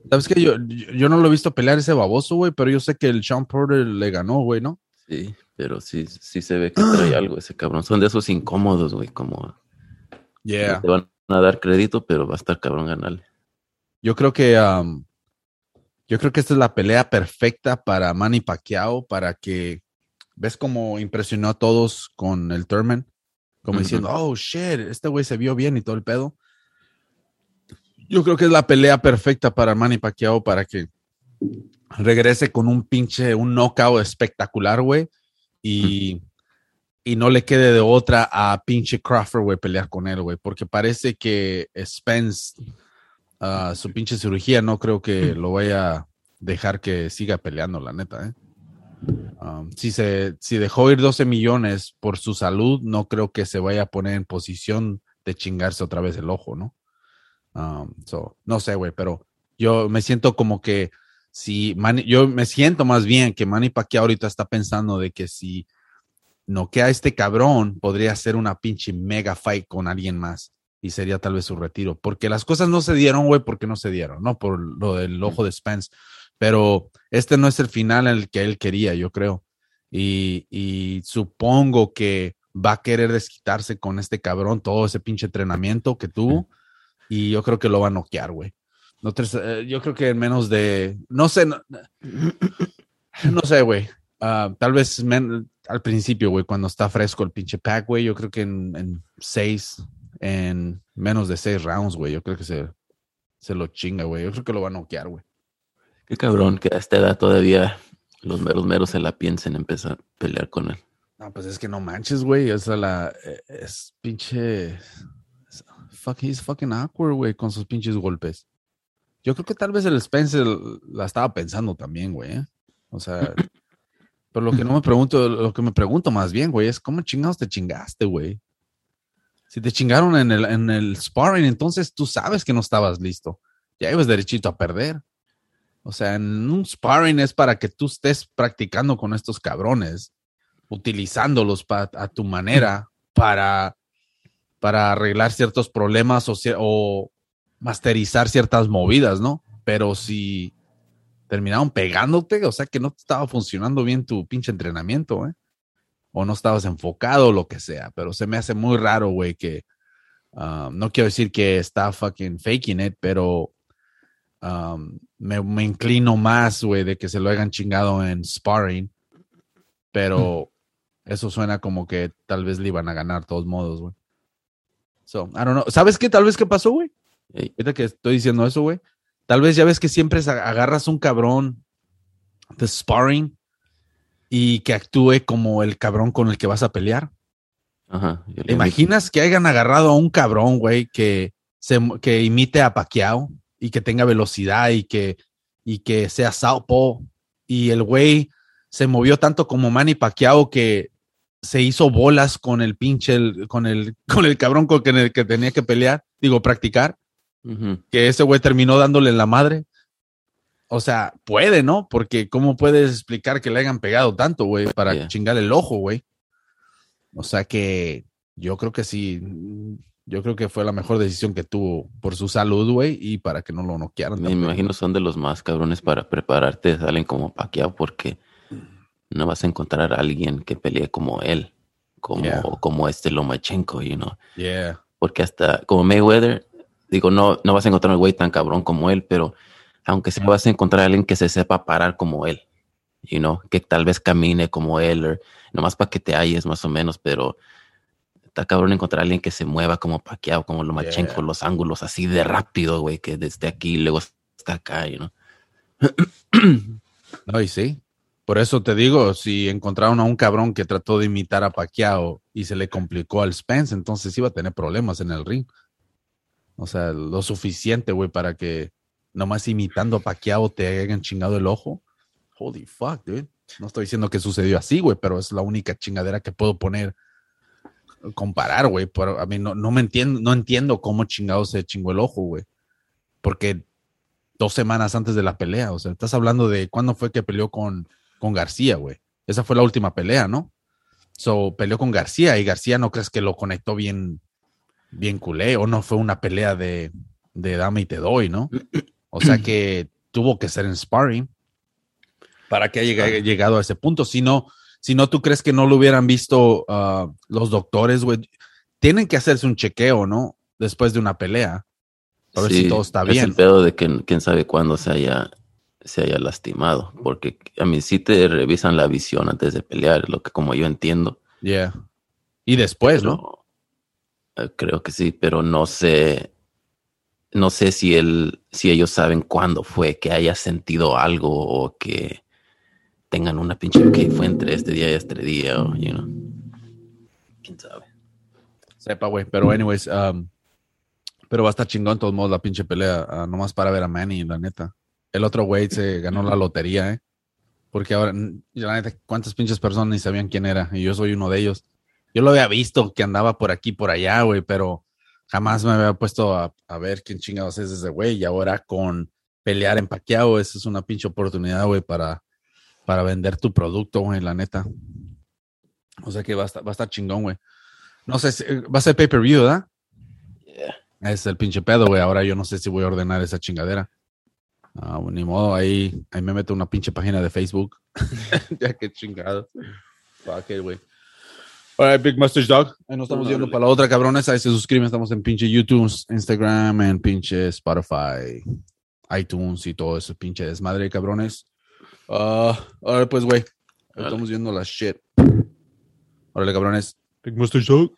¿Sabes qué? Yo, yo, no lo he visto pelear ese baboso, güey, pero yo sé que el Sean Porter le ganó, güey, ¿no? Sí, pero sí, sí se ve que trae *clears throat* algo ese cabrón. Son de esos incómodos, güey, como... Yeah. te van a dar crédito, pero va a estar cabrón ganarle. Yo creo que... Um, yo creo que esta es la pelea perfecta para Manny Pacquiao, para que... ¿Ves cómo impresionó a todos con el Thurman? Como diciendo, oh, shit, este güey se vio bien y todo el pedo. Yo creo que es la pelea perfecta para Manny Pacquiao para que regrese con un pinche, un knockout espectacular, güey. Y, y no le quede de otra a pinche Crawford, güey, pelear con él, güey. Porque parece que Spence, su pinche cirugía, no creo que lo vaya a dejar que siga peleando, la neta, ¿eh? Um, si, se, si dejó ir 12 millones por su salud, no creo que se vaya a poner en posición de chingarse otra vez el ojo, ¿no? Um, no sé, güey, pero yo me siento como que si yo me siento más bien que Manny Pacquiao ahorita está pensando de que si no queda este cabrón, podría ser una pinche mega fight con alguien más y sería tal vez su retiro, porque las cosas no se dieron, güey, porque no se dieron, ¿no? Por lo del ojo de Spence, pero este no es el final en el que él quería, yo creo. Y, y supongo que va a querer desquitarse con este cabrón todo ese pinche entrenamiento que tuvo y yo creo que lo va a noquear, güey. No yo creo que en menos de, no sé, no, *coughs* sé, güey. Ah, tal vez al principio, güey, cuando está fresco el pinche pack, güey, yo creo que en, seis, en menos de seis rounds, güey, yo creo que se, se lo chinga, güey. Yo creo que lo va a noquear, güey. Qué cabrón que a esta edad todavía los meros meros se la piensen empezar a pelear con él. No, pues es que no manches, güey. O la, eh, es pinche, fuck, he's fucking awkward, güey, con sus pinches golpes. Yo creo que tal vez el Spencer la estaba pensando también, güey. ¿eh? O sea, *clears throat* pero lo que no me pregunto, lo que me pregunto más bien, güey, es cómo chingados te chingaste, güey. Si te chingaron en el, en el sparring, entonces tú sabes que no estabas listo. Ya ibas derechito a perder. O sea, en un sparring es para que tú estés practicando con estos cabrones, utilizándolos a tu manera para, para arreglar ciertos problemas o, o masterizar ciertas movidas, ¿no? Pero si terminaron pegándote, o sea que no te estaba funcionando bien tu pinche entrenamiento, ¿eh? O no estabas enfocado o lo que sea, pero se me hace muy raro, güey, que Um, no quiero decir que está fucking faking it, pero um, me, me inclino más, güey, de que se lo hayan chingado en sparring. Pero eso suena como que tal vez le iban a ganar todos modos, güey. So, I don't know. ¿Sabes qué? Tal vez qué pasó, güey. Ey. Ahorita que estoy diciendo eso, güey. Tal vez ya ves que siempre agarras un cabrón de sparring y que actúe como el cabrón con el que vas a pelear. Ajá. yo ¿Te le- imaginas que hayan agarrado a un cabrón, güey, que, se, que imite a Pacquiao y que tenga velocidad y que, y que sea southpaw y el güey se movió tanto como Manny Pacquiao que se hizo bolas con el pinche, el- con el, *laughs* con el cabrón con el que tenía que pelear, digo, practicar, que ese güey terminó dándole en la madre. O sea, puede, ¿no? Porque ¿cómo puedes explicar que le hayan pegado tanto, güey, para Yeah. chingar el ojo, güey? O sea que yo creo que sí, yo creo que fue la mejor decisión que tuvo por su salud, güey, y para que no lo noquearan. Me imagino son de los más cabrones para prepararte, salen como Pacquiao porque no vas a encontrar a alguien que pelee como él, como, Yeah. como este Lomachenko, you know. Yeah, Porque hasta como Mayweather, digo, no, no vas a encontrar un güey tan cabrón como él, pero aunque sea vas a encontrar a alguien que se sepa parar como él, you know, que tal vez camine como él, o nomás para que te halles más o menos, pero está cabrón encontrar a alguien que se mueva como Pacquiao, como Lomachenko, Yeah. los ángulos así de rápido, güey, que desde aquí luego está acá, you know. no, y sí. Por eso te digo, si encontraron a un cabrón que trató de imitar a Pacquiao y se le complicó al Spence, entonces iba a tener problemas en el ring. O sea, lo suficiente, güey, para que nomás imitando a Pacquiao te hayan chingado el ojo. Holy fuck, dude. No estoy diciendo que sucedió así, güey, pero es la única chingadera que puedo poner, comparar, güey. Pero a mí no, no me entiendo, no entiendo cómo chingado se chingó el ojo, güey. Porque dos semanas antes de la pelea, o sea, estás hablando de cuándo fue que peleó con, con García, güey. Esa fue la última pelea, ¿no? So, peleó con García y García no crees que lo conectó bien, bien culé, o no fue una pelea de, de dame y te doy, ¿no? O sea *clears throat* que tuvo que ser en sparring para que haya lleg- llegado a ese punto. Si no, si no, tú crees que no lo hubieran visto ah, los doctores, güey. Tienen que hacerse un chequeo, ¿no? Después de una pelea. A ver si todo está Es bien. el pedo de que quién sabe cuándo se haya, se haya lastimado, porque a mí sí te revisan la visión antes de pelear, lo que como yo entiendo. Yeah. Y después, ¿no? Pero, eh, creo que sí, pero no sé, no sé si él, si ellos saben cuándo fue que haya sentido algo o que tengan una pinche que fue entre este día y este día, o you know. Quién sabe. Sepa, güey. Pero, anyways, um, pero va a estar chingón de todos modos la pinche pelea, ah, nomás para ver a Manny, la neta. El otro güey se ganó la lotería, ¿eh? Porque ahora, la neta, ¿cuántas pinches personas ni sabían quién era? Y yo soy uno de ellos. Yo lo había visto que andaba por aquí, por allá, güey, pero jamás me había puesto a, a ver quién chingados es ese güey. Y ahora con pelear en Paquiao, esa es una pinche oportunidad, güey, para, para vender tu producto, güey, la neta. O sea que va a estar, va a estar chingón, güey. No sé, si- va a ser pay-per-view, ¿verdad? Yeah. Es el pinche pedo, güey. Ahora yo no sé si voy a ordenar esa chingadera. Ah, ni modo, ahí, ahí me meto una pinche página de Facebook. *laughs* *laughs* ya que chingado. Fuck it, güey. Alright, Big Mustache Dog. Ahí nos estamos yendo para la otra, cabrones. Ahí se suscriben. Estamos en pinche YouTube, Instagram, en pinche Spotify, iTunes y todo ese pinche desmadre, cabrones. Ah, ahora pues, güey. Estamos viendo la shit. Órale, cabrones. Big Mustache Dog.